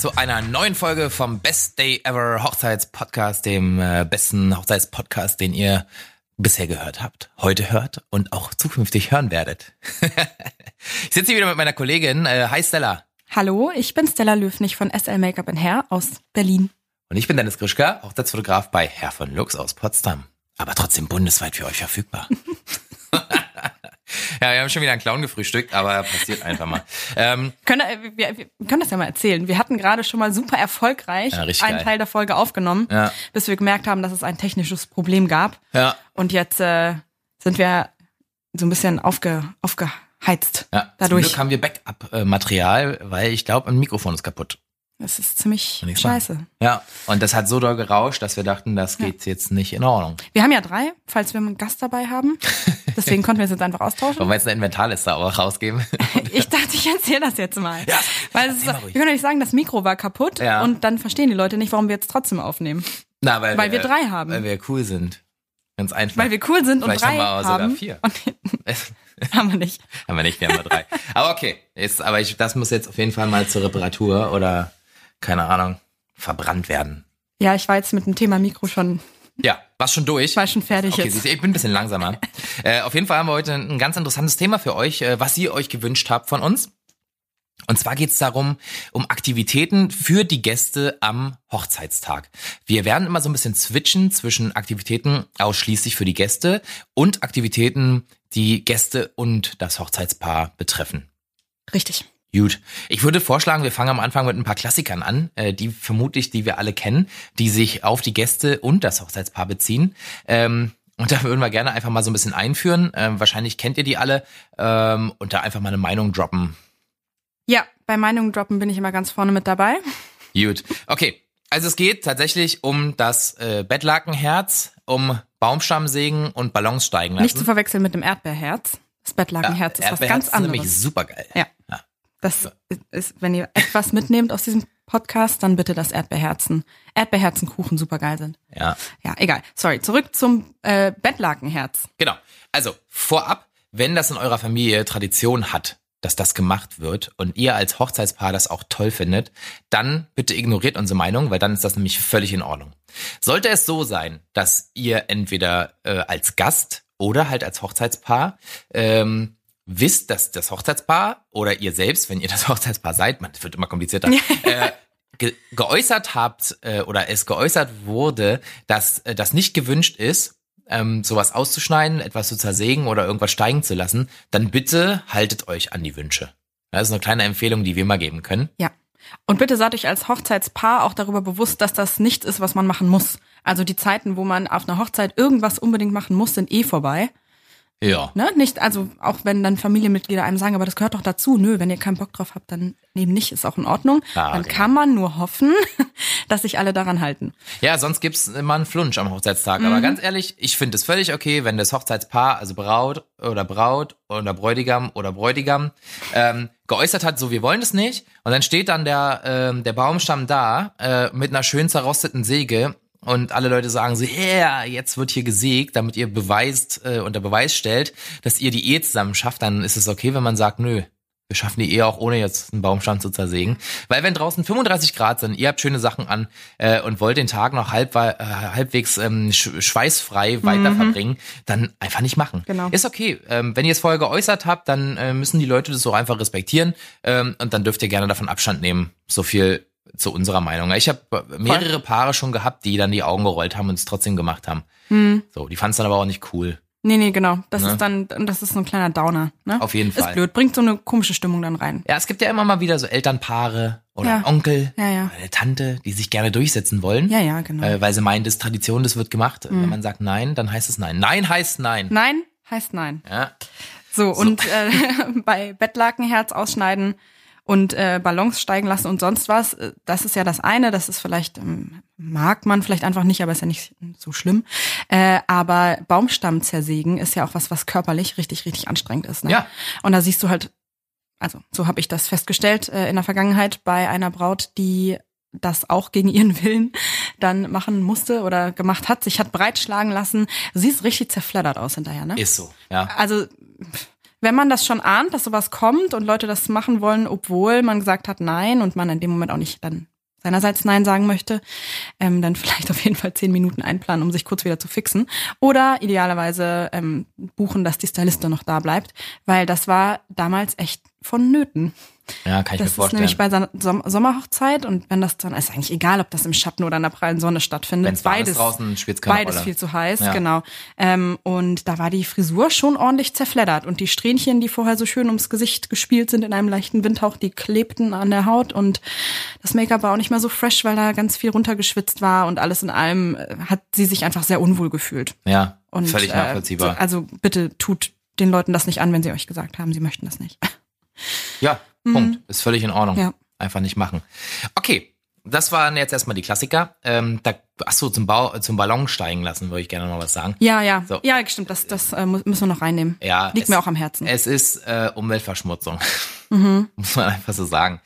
zu einer neuen Folge vom Best Day Ever Hochzeitspodcast, dem äh, besten Hochzeitspodcast, den ihr bisher gehört habt, heute hört und auch zukünftig hören werdet. ich sitze hier wieder mit meiner Kollegin. Äh, hi Stella. Hallo, ich bin Stella Löfnig von SL Make-up Hair aus Berlin. Und ich bin Dennis Grischka, Hochzeitsfotograf bei Herr von Lux aus Potsdam. Aber trotzdem bundesweit für euch verfügbar. Ja, wir haben schon wieder einen Clown gefrühstückt, aber passiert einfach mal. Ähm, können, äh, wir, wir können das ja mal erzählen. Wir hatten gerade schon mal super erfolgreich ja, einen geil. Teil der Folge aufgenommen, ja. bis wir gemerkt haben, dass es ein technisches Problem gab. Ja. Und jetzt äh, sind wir so ein bisschen aufge, aufgeheizt. Ja, dadurch. Zum Glück haben wir Backup-Material, weil ich glaube, ein Mikrofon ist kaputt. Das ist ziemlich scheiße. Ja, und das hat so doll gerauscht, dass wir dachten, das geht ja. jetzt nicht in Ordnung. Wir haben ja drei, falls wir einen Gast dabei haben. Deswegen konnten wir es jetzt einfach austauschen. Wollen wir jetzt eine Inventarliste auch rausgeben? ich dachte, ich erzähle das jetzt mal. Ja, weil es ist, wir können nicht sagen, das Mikro war kaputt ja. und dann verstehen die Leute nicht, warum wir jetzt trotzdem aufnehmen. Na, weil, weil wir, wir drei haben. Weil wir cool sind. Ganz einfach. Weil wir cool sind Vielleicht und drei haben. Wir sogar vier. haben wir nicht. haben wir nicht, wir haben nur drei. Aber okay, jetzt, aber ich, das muss jetzt auf jeden Fall mal zur Reparatur oder keine Ahnung, verbrannt werden. Ja, ich war jetzt mit dem Thema Mikro schon. Ja, war schon durch. War schon fertig okay, jetzt. Ich bin ein bisschen langsamer. äh, auf jeden Fall haben wir heute ein ganz interessantes Thema für euch, äh, was ihr euch gewünscht habt von uns. Und zwar geht es darum, um Aktivitäten für die Gäste am Hochzeitstag. Wir werden immer so ein bisschen switchen zwischen Aktivitäten ausschließlich für die Gäste und Aktivitäten, die Gäste und das Hochzeitspaar betreffen. Richtig. Gut. Ich würde vorschlagen, wir fangen am Anfang mit ein paar Klassikern an, äh, die vermutlich, die wir alle kennen, die sich auf die Gäste und das Hochzeitspaar beziehen. Ähm, und da würden wir gerne einfach mal so ein bisschen einführen. Ähm, wahrscheinlich kennt ihr die alle ähm, und da einfach mal eine Meinung droppen. Ja, bei Meinungen droppen bin ich immer ganz vorne mit dabei. Gut. Okay. Also es geht tatsächlich um das äh, Bettlakenherz, um Baumstammsägen und Ballons steigen lassen. Nicht zu verwechseln mit dem Erdbeerherz. Das Bettlakenherz ja, ist was ganz anderes. Ist nämlich super geil. Ja. Das ist, wenn ihr etwas mitnehmt aus diesem Podcast, dann bitte das Erdbeerherzen. Erdbeerherzenkuchen super geil sind. Ja. Ja, egal. Sorry, zurück zum äh, Bettlakenherz. Genau. Also vorab, wenn das in eurer Familie Tradition hat, dass das gemacht wird und ihr als Hochzeitspaar das auch toll findet, dann bitte ignoriert unsere Meinung, weil dann ist das nämlich völlig in Ordnung. Sollte es so sein, dass ihr entweder äh, als Gast oder halt als Hochzeitspaar ähm, wisst, dass das Hochzeitspaar oder ihr selbst, wenn ihr das Hochzeitspaar seid, man, das wird immer komplizierter, äh, ge geäußert habt äh, oder es geäußert wurde, dass äh, das nicht gewünscht ist, ähm, sowas auszuschneiden, etwas zu zersägen oder irgendwas steigen zu lassen, dann bitte haltet euch an die Wünsche. Das ist eine kleine Empfehlung, die wir mal geben können. Ja. Und bitte seid euch als Hochzeitspaar auch darüber bewusst, dass das nicht ist, was man machen muss. Also die Zeiten, wo man auf einer Hochzeit irgendwas unbedingt machen muss, sind eh vorbei. Ja. Ne? Nicht, also auch wenn dann Familienmitglieder einem sagen, aber das gehört doch dazu. Nö, wenn ihr keinen Bock drauf habt, dann eben nicht, ist auch in Ordnung. Ah, dann kann man nur hoffen, dass sich alle daran halten. Ja, sonst gibt's immer einen Flunsch am Hochzeitstag. Mhm. Aber ganz ehrlich, ich finde es völlig okay, wenn das Hochzeitspaar, also Braut oder Braut oder Bräutigam oder Bräutigam, ähm, geäußert hat, so wir wollen es nicht. Und dann steht dann der, ähm, der Baumstamm da äh, mit einer schön zerrosteten Säge und alle Leute sagen so, ja, yeah, jetzt wird hier gesägt, damit ihr beweist, äh, unter Beweis stellt, dass ihr die Ehe zusammen schafft, dann ist es okay, wenn man sagt, nö, wir schaffen die Ehe auch ohne jetzt einen Baumstamm zu zersägen. Weil wenn draußen 35 Grad sind, ihr habt schöne Sachen an äh, und wollt den Tag noch halb, äh, halbwegs ähm, schweißfrei weiter mhm. verbringen, dann einfach nicht machen. Genau. Ist okay. Ähm, wenn ihr es vorher geäußert habt, dann äh, müssen die Leute das so einfach respektieren ähm, und dann dürft ihr gerne davon Abstand nehmen. So viel zu unserer Meinung. Ich habe mehrere Voll. Paare schon gehabt, die dann die Augen gerollt haben und es trotzdem gemacht haben. Mhm. So, die fanden es dann aber auch nicht cool. Nee, nee, genau. Das ne? ist dann, das ist so ein kleiner Downer. Ne? Auf jeden Fall. Ist blöd, bringt so eine komische Stimmung dann rein. Ja, es gibt ja immer mal wieder so Elternpaare oder ja. Onkel ja, ja. oder eine Tante, die sich gerne durchsetzen wollen. Ja, ja, genau. Äh, weil sie meinen, das ist Tradition, das wird gemacht. Mhm. Wenn man sagt nein, dann heißt es nein. Nein heißt nein. Nein heißt nein. Ja. So, so. und äh, bei Bettlakenherz ausschneiden und äh, Ballons steigen lassen und sonst was. Äh, das ist ja das eine, das ist vielleicht, ähm, mag man vielleicht einfach nicht, aber ist ja nicht so schlimm. Äh, aber Baumstamm zersägen ist ja auch was, was körperlich richtig, richtig anstrengend ist. Ne? Ja. Und da siehst du halt, also so habe ich das festgestellt äh, in der Vergangenheit bei einer Braut, die das auch gegen ihren Willen dann machen musste oder gemacht hat, sich hat breitschlagen lassen. Sie ist richtig zerfleddert aus hinterher, ne? Ist so, ja. Also wenn man das schon ahnt, dass sowas kommt und Leute das machen wollen, obwohl man gesagt hat nein und man in dem Moment auch nicht dann seinerseits Nein sagen möchte, ähm, dann vielleicht auf jeden Fall zehn Minuten einplanen, um sich kurz wieder zu fixen. Oder idealerweise ähm, buchen, dass die Stylistin noch da bleibt, weil das war damals echt vonnöten. Ja, kann ich das mir vorstellen. ist nämlich bei Som Sommerhochzeit und wenn das dann ist eigentlich egal, ob das im Schatten oder in der prallen Sonne stattfindet. Wenn's beides draußen, keine beides Rolle. viel zu heiß, Ja. genau. Ähm, und da war die Frisur schon ordentlich zerfleddert und die Strähnchen, die vorher so schön ums Gesicht gespielt sind in einem leichten Windhauch, die klebten an der Haut und das Make-up war auch nicht mehr so fresh, weil da ganz viel runtergeschwitzt war und alles in allem äh, hat sie sich einfach sehr unwohl gefühlt. ja, Und, völlig äh, nachvollziehbar. also bitte tut den Leuten das nicht an, wenn sie euch gesagt haben, sie möchten das nicht. Ja, Punkt. Ist völlig in Ordnung. Mhm. Ja. Einfach nicht machen. Okay, das waren jetzt erstmal die Klassiker. Ähm, da, ach so, zum, Bau, zum Ballon steigen lassen, würde ich gerne noch was sagen. Ja, ja. So. Ja, stimmt, das, das äh, müssen wir noch reinnehmen. Ja, Liegt es- mir auch am Herzen. Es ist äh, Umweltverschmutzung. Mhm. Muss man einfach so sagen.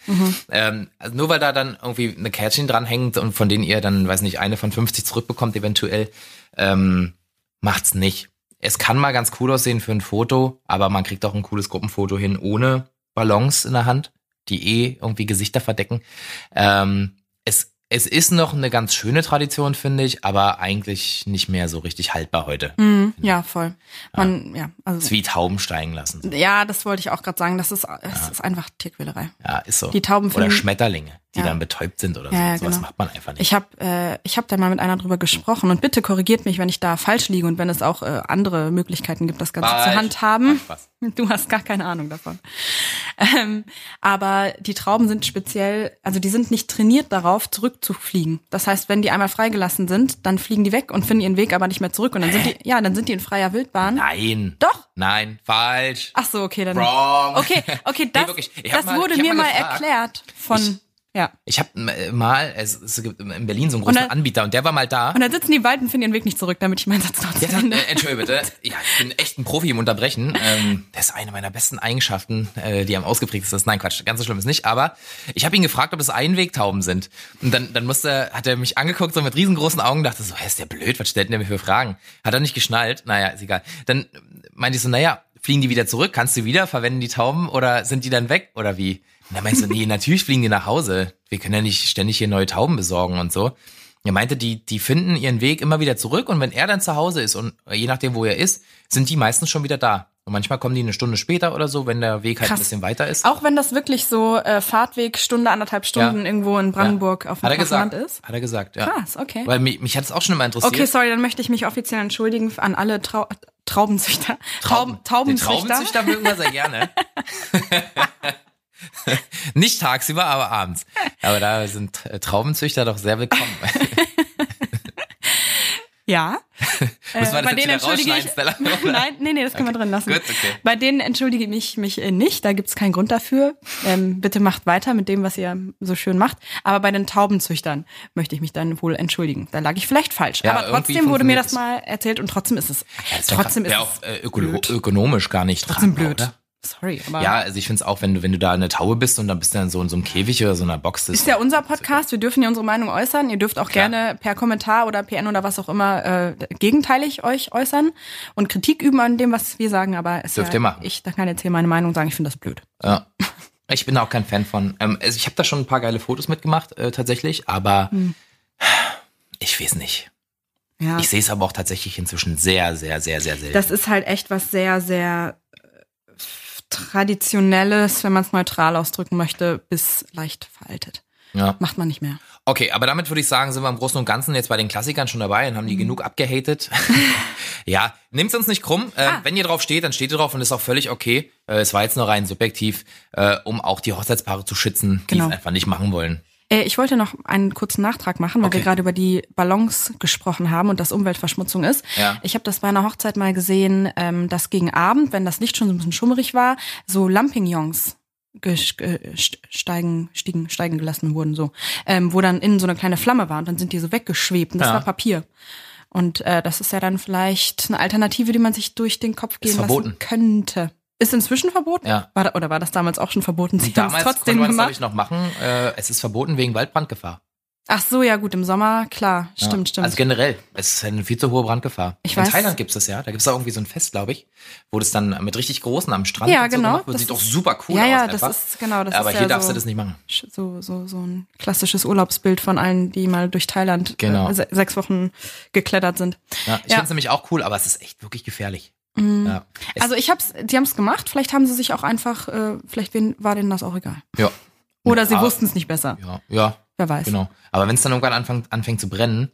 Ähm, also nur weil da dann irgendwie eine Kärtchen dranhängt und von denen ihr dann, weiß nicht, eine von 50 zurückbekommt eventuell, ähm, macht's nicht. Es kann mal ganz cool aussehen für ein Foto, aber man kriegt auch ein cooles Gruppenfoto hin ohne Ballons in der Hand, die eh irgendwie Gesichter verdecken. Ähm, es, es ist noch eine ganz schöne Tradition, finde ich, aber eigentlich nicht mehr so richtig haltbar heute. Mhm, ja, voll. Man, ja, also. Es ist wie Tauben steigen lassen. Ja, das wollte ich auch gerade sagen. Das ist, es ist einfach Tierquälerei. Ja, ist so. Die Tauben Oder Schmetterlinge, die Ja. dann betäubt sind oder so. Ja, ja, Sowas genau. macht man einfach nicht. Ich habe äh, ich hab da mal mit einer drüber gesprochen und bitte korrigiert mich, wenn ich da falsch liege und wenn es auch äh, andere Möglichkeiten gibt, das Ganze Falsch. zu handhaben. Du hast gar keine Ahnung davon. Ähm, aber die Trauben sind speziell, also die sind nicht trainiert darauf, zurückzufliegen. Das heißt, wenn die einmal freigelassen sind, dann fliegen die weg und finden ihren Weg aber nicht mehr zurück. Und dann sind die, ja, dann sind die in freier Wildbahn. Nein. Doch. Nein, falsch. Ach so, okay, dann. Wrong. Okay, okay, das, wirklich. Ich hab das mal- wurde ich mir mal gefragt. erklärt von, ja. Ich habe mal, es, es gibt in Berlin so einen großen Und dann- Anbieter und der war mal da. Und dann sitzen die und finden ihren Weg nicht zurück, damit ich meinen Satz noch zu sagt, Ende. äh, Entschuldige bitte, ja, ich bin echt ein Profi im Unterbrechen. Ähm, das ist eine meiner besten Eigenschaften, äh, die am ausgeprägtesten ist. Nein, Quatsch, ganz so schlimm ist nicht. Aber ich habe ihn gefragt, ob es Einwegtauben sind. Und dann, dann musste, hat er mich angeguckt, so mit riesengroßen Augen, dachte so, hä, ist der blöd, was stellt denn der mir für Fragen? Hat er nicht geschnallt? Naja, ist egal. Dann meinte ich so, naja, fliegen die wieder zurück? Kannst du wieder? Verwenden die Tauben oder sind die dann weg? Oder wie? Und dann meinte ich so, nee, natürlich fliegen die nach Hause. Wir können ja nicht ständig hier neue Tauben besorgen und so. Er meinte, die, die finden ihren Weg immer wieder zurück und wenn er dann zu Hause ist und je nachdem, wo er ist, sind die meistens schon wieder da. Und manchmal kommen die eine Stunde später oder so, wenn der Weg halt Krass. ein bisschen weiter ist. Auch wenn das wirklich so äh, Fahrtweg, Stunde, anderthalb Stunden Ja. irgendwo in Brandenburg auf dem Hat er flachen gesagt. Land ist. Hat er gesagt, ja. Krass, okay. Weil mich, mich hat es auch schon immer interessiert. Okay, sorry, dann möchte ich mich offiziell entschuldigen an alle Trau Traubenzüchter. Trauben, Den Taubenzüchter. Traubenzüchter mögen wir sehr gerne. Nicht tagsüber, aber abends. Aber da sind äh, Traubenzüchter doch sehr willkommen. Ja. Wir das bei denen entschuldige ich. Nein, nee, nee, das können wir drin lassen. Gut, okay. Bei denen entschuldige ich mich äh, nicht, da gibt's keinen Grund dafür. Ähm, bitte macht weiter mit dem, was ihr so schön macht. Aber bei den Taubenzüchtern möchte ich mich dann wohl entschuldigen. Da lag ich vielleicht falsch. Ja, Aber trotzdem wurde mir das mal erzählt und trotzdem ist es. Das wär trotzdem ist Wär es auch äh, ökonomisch gar nicht trotzdem tragbar, blöd. Oder? Sorry, aber Ja, also ich finde es auch, wenn du, wenn du da eine Taube bist und dann bist du dann so in so einem Käfig oder so einer Box. Das Ist ja unser Podcast, wir dürfen ja unsere Meinung äußern. Ihr dürft auch Klar. gerne per Kommentar oder PN oder was auch immer äh, gegenteilig euch äußern und Kritik üben an dem, was wir sagen, aber es Dürft ja, ihr machen. ich da kann jetzt hier meine Meinung sagen, ich finde das blöd. Ja. Ich bin auch kein Fan von. Ähm, also ich habe da schon ein paar geile Fotos mitgemacht, äh, tatsächlich, aber Hm. ich weiß nicht. Ja. Ich sehe es aber auch tatsächlich inzwischen sehr, sehr, sehr, sehr selten. Das ist halt echt was sehr, sehr traditionelles, wenn man es neutral ausdrücken möchte, bis leicht veraltet. ja. Macht man nicht mehr. Okay, aber damit würde ich sagen, sind wir im Großen und Ganzen jetzt bei den Klassikern schon dabei und haben Mhm. die genug abgehatet. ja, nehmt's uns nicht krumm. Äh, Ah. Wenn ihr drauf steht, dann steht ihr drauf und ist auch völlig okay. Äh, es war jetzt nur rein subjektiv, äh, um auch die Hochzeitspaare zu schützen, die Genau. es einfach nicht machen wollen. Äh, ich wollte noch einen kurzen Nachtrag machen, weil Okay. wir gerade über die Ballons gesprochen haben und dass Umweltverschmutzung ist. Ja. Ich habe das bei einer Hochzeit mal gesehen, ähm, dass gegen Abend, wenn das Licht schon so ein bisschen schummerig war, so Lampignons st- steigen, stiegen, steigen gelassen wurden, so, ähm, wo dann innen so eine kleine Flamme war und dann sind die so weggeschwebt und das Ja. war Papier. Und äh, das ist ja dann vielleicht eine Alternative, die man sich durch den Kopf gehen lassen könnte. Ist inzwischen verboten? Ja. War da, oder war das damals auch schon verboten? Sie es Damals konnte trotzdem man es, ich, noch machen. Äh, es ist verboten wegen Waldbrandgefahr. Ach so, ja gut, im Sommer, klar, Ja. stimmt, stimmt. Also generell, es ist eine viel zu hohe Brandgefahr. Ich In weiß. Thailand gibt's das ja. Da gibt's da irgendwie so ein Fest, glaube ich, wo das dann mit richtig großen am Strand Ja, so genau. gemacht wird. Das Sieht auch ist- super cool ja, aus ja, einfach. das ist genau, das Aber ist hier ja darfst so, du das nicht machen. so so so ein klassisches Urlaubsbild von allen, die mal durch Thailand Genau. äh, se sechs Wochen geklettert sind. Ja, ich Ja. find's nämlich auch cool, aber es ist echt wirklich gefährlich. Ja. Es, Also ich hab's, die haben's gemacht. Vielleicht haben sie sich auch einfach, äh, vielleicht wen, war denen das auch egal. ja. Oder sie Ja, wussten es nicht besser. Ja, ja, Wer weiß. genau. Aber wenn es dann irgendwann anfängt, anfängt zu brennen,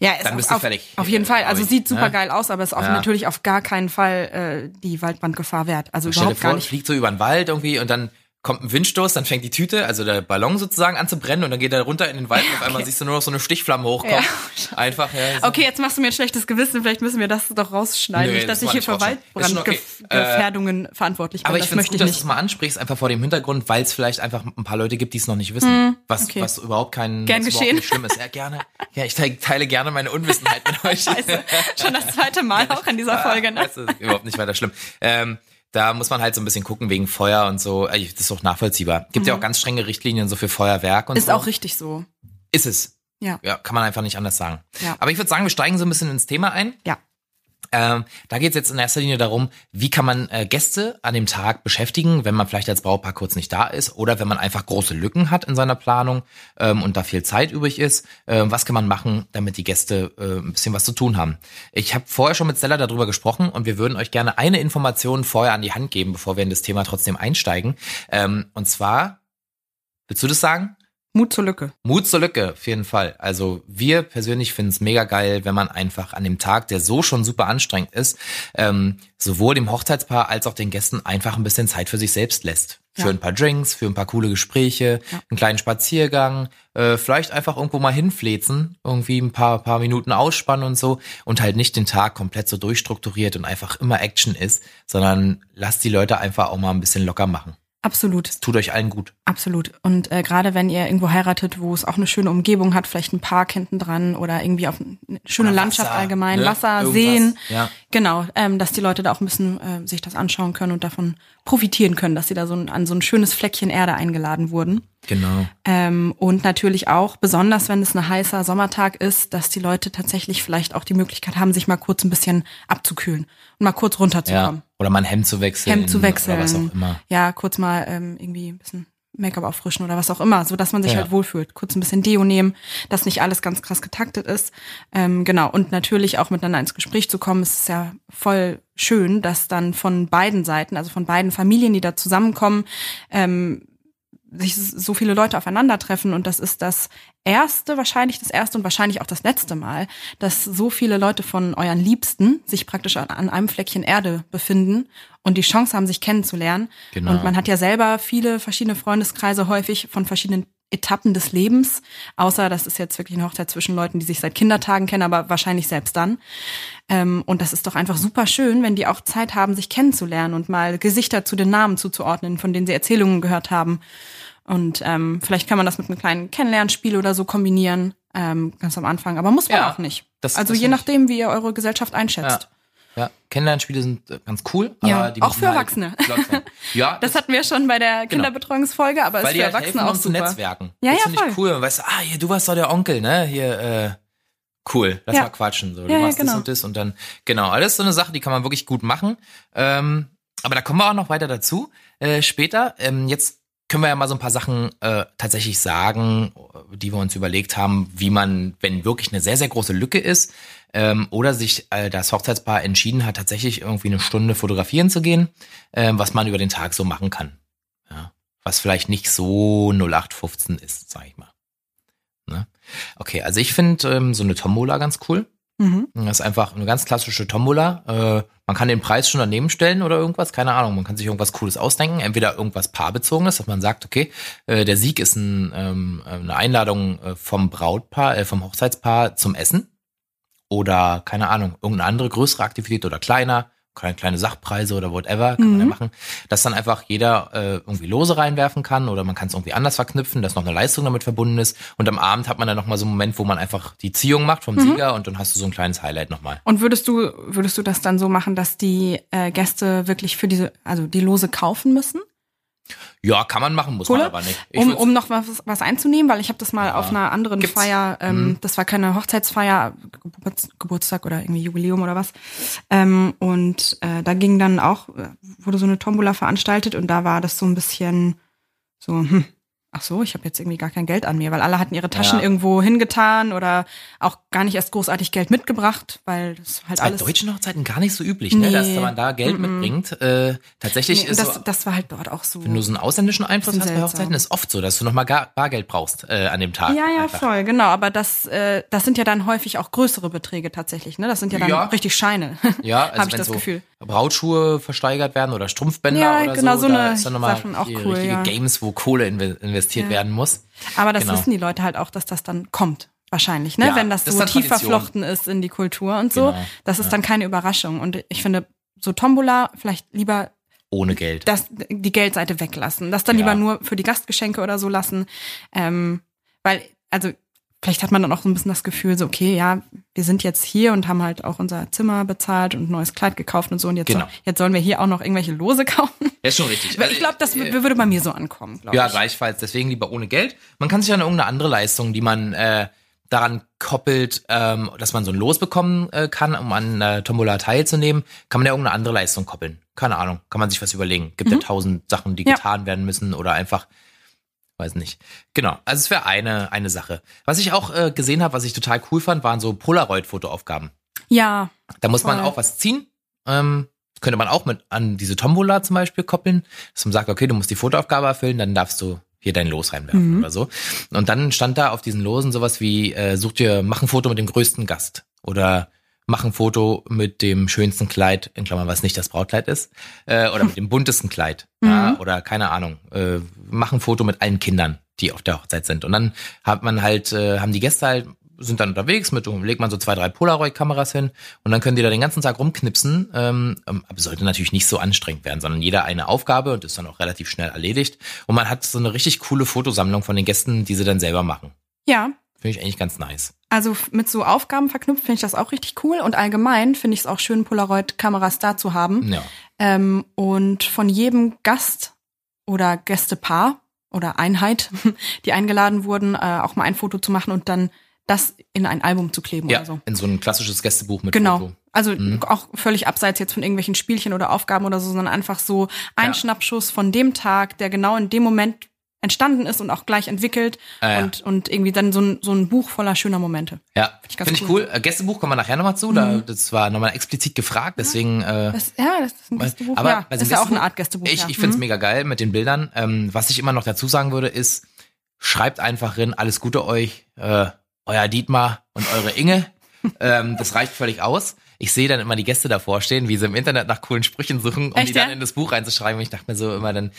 Ja, ist Dann auf, bist du auf, fertig, Auf jeden Fall. Also ich, sieht super ne? geil aus, aber ist auch Ja. natürlich auf gar keinen Fall äh, die Waldbrandgefahr wert. Also stell dir überhaupt gar vor, nicht. fliegt so über den Wald irgendwie und dann kommt ein Windstoß, dann fängt die Tüte, also der Ballon sozusagen an zu brennen und dann geht er runter in den Wald und auf einmal siehst du nur noch so eine Stichflamme hochkommen. Einfach, ja. so. Okay, jetzt machst du mir ein schlechtes Gewissen. Vielleicht müssen wir das doch rausschneiden. Nö, nicht, dass das ich hier für schon okay. Waldbrandgefährdungen verantwortlich bin. Aber ich finde es möchte gut, ich dass du es mal ansprichst, einfach vor dem Hintergrund, weil es vielleicht einfach ein paar Leute gibt, die es noch nicht wissen. was, Hm, okay. was überhaupt kein Gern was geschehen. nicht schlimm ist. Ja, gerne. Ja, ich teile, teile gerne meine Unwissenheit mit euch. Scheiße. Schon das zweite Mal auch in dieser Folge, ne? Das ist überhaupt nicht weiter schlimm. Ähm, da muss man halt so ein bisschen gucken wegen Feuer und so. Äh, Das ist auch nachvollziehbar. Gibt ja auch ganz strenge Richtlinien so für Feuerwerk und Mhm. Ist so. auch richtig so. Ist es. Ja. Ja, kann man einfach nicht anders sagen. Ja. Aber ich würde sagen, wir steigen so ein bisschen ins Thema ein. Ja. Ähm, da geht es jetzt in erster Linie darum, wie kann man äh, Gäste an dem Tag beschäftigen, wenn man vielleicht als Brautpaar kurz nicht da ist oder wenn man einfach große Lücken hat in seiner Planung ähm, und da viel Zeit übrig ist. Ähm, was kann man machen, damit die Gäste äh, ein bisschen was zu tun haben? Ich habe vorher schon mit Stella darüber gesprochen und wir würden euch gerne eine Information vorher an die Hand geben, bevor wir in das Thema trotzdem einsteigen. Ähm, und zwar, willst du das sagen? Mut zur Lücke. Mut zur Lücke, auf jeden Fall. Also wir persönlich finden es mega geil, wenn man einfach an dem Tag, der so schon super anstrengend ist, ähm, sowohl dem Hochzeitspaar als auch den Gästen einfach ein bisschen Zeit für sich selbst lässt. Für Ja. ein paar Drinks, für ein paar coole Gespräche, Ja. einen kleinen Spaziergang, äh, vielleicht einfach irgendwo mal hinflezen, irgendwie ein paar, paar Minuten ausspannen und so und halt nicht den Tag komplett so durchstrukturiert und einfach immer Action ist, sondern lasst die Leute einfach auch mal ein bisschen locker machen. Absolut. Tut euch allen gut. Absolut. Und äh, gerade wenn ihr irgendwo heiratet, wo es auch eine schöne Umgebung hat, vielleicht ein Park hinten dran oder irgendwie auf eine schöne Oder Landschaft Wasser, allgemein, ne? Wasser, Irgendwas. Seen. Ja. Genau, ähm, dass die Leute da auch ein bisschen äh, sich das anschauen können und davon profitieren können, dass sie da so ein, an so ein schönes Fleckchen Erde eingeladen wurden. Genau. Ähm, und natürlich auch, besonders wenn es ein heißer Sommertag ist, dass die Leute tatsächlich vielleicht auch die Möglichkeit haben, sich mal kurz ein bisschen abzukühlen und mal kurz runterzukommen. Ja. Oder mal ein Hemd zu wechseln. Hemd zu wechseln. Oder was auch immer. Ja, kurz mal ähm, irgendwie ein bisschen Make-up auffrischen oder was auch immer, so dass man sich Ja. halt wohlfühlt. Kurz ein bisschen Deo nehmen, dass nicht alles ganz krass getaktet ist. Ähm, genau. Und natürlich auch miteinander ins Gespräch zu kommen, ist ja voll schön, dass dann von beiden Seiten, also von beiden Familien, die da zusammenkommen, ähm, sich so viele Leute aufeinandertreffen und das ist das erste, wahrscheinlich das erste und wahrscheinlich auch das letzte Mal, dass so viele Leute von euren Liebsten sich praktisch an, an einem Fleckchen Erde befinden und die Chance haben, sich kennenzulernen. Genau. Und man hat ja selber viele verschiedene Freundeskreise häufig von verschiedenen Etappen des Lebens, außer das ist jetzt wirklich eine Hochzeit zwischen Leuten, die sich seit Kindertagen kennen, aber wahrscheinlich selbst dann. Ähm, und das ist doch einfach super schön, wenn die auch Zeit haben, sich kennenzulernen und mal Gesichter zu den Namen zuzuordnen, von denen sie Erzählungen gehört haben. Und ähm, vielleicht kann man das mit einem kleinen Kennenlernspiel oder so kombinieren, ähm, ganz am Anfang. Aber muss man Ja, auch nicht. das- also das je nachdem, wie ihr eure Gesellschaft einschätzt. Ja. Kennenlernspiele sind äh, ganz cool. Ja, aber die auch für halt Erwachsene. sein. Ja, Das hatten wir schon bei der Kinderbetreuungsfolge, aber weil ist für halt Erwachsene helfen, auch um zu super. netzwerken. Ja, das ja, voll. cool. Weißt du, ah, hier, du warst doch der Onkel, ne? Hier, äh, cool, lass Ja. mal quatschen. So, du Ja, ja, machst das genau. und das und dann, genau, alles so eine Sache, die kann man wirklich gut machen. Ähm, aber da kommen wir auch noch weiter dazu äh, später. Ähm, jetzt können wir ja mal so ein paar Sachen äh, tatsächlich sagen, die wir uns überlegt haben, wie man, wenn wirklich eine sehr, sehr große Lücke ist, ähm, oder sich äh, das Hochzeitspaar entschieden hat, tatsächlich irgendwie eine Stunde fotografieren zu gehen, ähm, was man über den Tag so machen kann. Ja. Was vielleicht nicht so 0815 ist, sag ich mal. Ne? Okay, also ich finde ähm, so eine Tombola ganz cool. Mhm. Das ist einfach eine ganz klassische Tombola. Äh, man kann den Preis schon daneben stellen oder irgendwas, keine Ahnung. Man kann sich irgendwas Cooles ausdenken. Entweder irgendwas paarbezogenes, dass man sagt, okay, äh, der Sieg ist ein, ähm, eine Einladung äh, vom Brautpaar, äh, vom Hochzeitspaar zum Essen. Oder, keine Ahnung, irgendeine andere größere Aktivität oder kleiner, kleine, kleine Sachpreise oder whatever, kann man ja Mhm. machen. Dass dann einfach jeder äh, irgendwie Lose reinwerfen kann oder man kann es irgendwie anders verknüpfen, dass noch eine Leistung damit verbunden ist. Und am Abend hat man dann nochmal so einen Moment, wo man einfach die Ziehung macht vom Sieger und dann hast du so ein kleines Highlight nochmal. Und würdest du, würdest du das dann so machen, dass die äh, Gäste wirklich für diese, also die Lose kaufen müssen? Ja, kann man machen, muss Kohle, man aber nicht. Ich um, um noch was, was einzunehmen, weil ich habe das mal Ja. auf einer anderen Gibt's? Mhm. Feier, ähm, das war keine Hochzeitsfeier, Geburts Geburtstag oder irgendwie Jubiläum oder was. Ähm, und äh, da ging dann auch, äh, wurde so eine Tombola veranstaltet und da war das so ein bisschen so, hm, ach so, ich habe jetzt irgendwie gar kein Geld an mir, weil alle hatten ihre Taschen Ja. irgendwo hingetan oder auch gar nicht erst großartig Geld mitgebracht, weil das halt bei alles. deutschen Hochzeiten gar nicht so üblich, ne? Nee. dass man da Geld mitbringt. Äh, tatsächlich Nee, ist das, so, das war halt dort auch so. wenn du so einen ausländischen Einfluss hast Bisschen bei seltsam. Hochzeiten, ist oft so, dass du nochmal Bargeld brauchst äh, an dem Tag. Ja, ja, einfach. voll, genau. Aber das, äh, das sind ja dann häufig auch größere Beträge tatsächlich, ne? Das sind ja dann Ja. richtig Scheine. Ja, also Habe ich das so Gefühl. Brautschuhe versteigert werden oder Strumpfbänder Ja, oder genau, so, so da eine ist dann nochmal Sachen auch cool, richtige ja. Games, wo Kohle inve investiert Ja. werden muss. Aber das Genau. wissen die Leute halt auch, dass das dann kommt. Wahrscheinlich, ne? Wenn das, das so tief verflochten ist in die Kultur und so. Genau, Das ist dann keine Überraschung. Und ich finde, so Tombola vielleicht lieber Ohne Geld. das, die Geldseite weglassen. Das dann lieber nur für die Gastgeschenke oder so lassen. Ähm, weil, also, vielleicht hat man dann auch so ein bisschen das Gefühl, so, okay, ja, wir sind jetzt hier und haben halt auch unser Zimmer bezahlt und ein neues Kleid gekauft und so. Und jetzt, Genau. soll, jetzt sollen wir hier auch noch irgendwelche Lose kaufen. Ja, ist schon richtig. Weil ich glaube, das äh, würde bei mir so ankommen, glaube Ja, ich. gleichfalls. Deswegen lieber ohne Geld. Man kann sich an irgendeine andere Leistung, die man äh, daran koppelt, ähm, dass man so ein Los bekommen äh, kann, um an äh, Tombola teilzunehmen, kann man ja irgendeine andere Leistung koppeln. Keine Ahnung, kann man sich was überlegen. Gibt ja tausend Sachen, die Mhm. Ja. getan werden müssen oder einfach, weiß nicht. Genau, also es wäre eine, eine Sache. Was ich auch äh, gesehen habe, was ich total cool fand, waren so Polaroid-Fotoaufgaben. Ja, Da muss man Voll. auch was ziehen. Ähm, könnte man auch mit an diese Tombola zum Beispiel koppeln, dass man sagt, okay, du musst die Fotoaufgabe erfüllen, dann darfst du hier dein Los reinwerfen Mhm. oder so. Und dann stand da auf diesen Losen sowas wie, äh, such dir, mach ein Foto mit dem größten Gast oder mach ein Foto mit dem schönsten Kleid, in Klammern, was nicht das Brautkleid ist, äh, oder mit dem buntesten Kleid, ja, oder keine Ahnung, äh, mach ein Foto mit allen Kindern, die auf der Hochzeit sind. Und dann hat man halt, äh, haben die Gäste halt sind dann unterwegs mit, legt man so zwei, drei Polaroid-Kameras hin und dann können die da den ganzen Tag rumknipsen. Ähm, ähm, aber sollte natürlich nicht so anstrengend werden, sondern jeder eine Aufgabe und ist dann auch relativ schnell erledigt. Und man hat so eine richtig coole Fotosammlung von den Gästen, die sie dann selber machen. ja. Finde ich eigentlich ganz nice. Also mit so Aufgaben verknüpft finde ich das auch richtig cool. Und allgemein finde ich es auch schön, Polaroid-Kameras da zu haben. Ja. Ähm, und von jedem Gast oder Gästepaar oder Einheit, die eingeladen wurden, äh, auch mal ein Foto zu machen und dann das in ein Album zu kleben Ja, oder so. in so ein klassisches Gästebuch mit Genau. Foto. Also Mhm. auch völlig abseits jetzt von irgendwelchen Spielchen oder Aufgaben oder so, sondern einfach so ein Ja. Schnappschuss von dem Tag, der genau in dem Moment entstanden ist und auch gleich entwickelt Ah, ja. und, und irgendwie dann so ein, so ein Buch voller schöner Momente. Ja, ich ganz finde ich cool. cool. Äh, Gästebuch kommen wir nachher nochmal zu. Da, das war nochmal explizit gefragt, deswegen äh, Das, ja, das ist ein Gästebuch. Aber ja, das ist ja auch eine Art Gästebuch. Ich, ja. ich finde es Mhm. mega geil mit den Bildern. Ähm, was ich immer noch dazu sagen würde, ist, schreibt einfach rein, alles Gute euch, äh, euer Dietmar und eure Inge. ähm, das reicht völlig aus. Ich sehe dann immer die Gäste davor stehen, wie sie im Internet nach coolen Sprüchen suchen, um Echt, die dann ja? in das Buch reinzuschreiben. Und ich dachte mir so immer dann,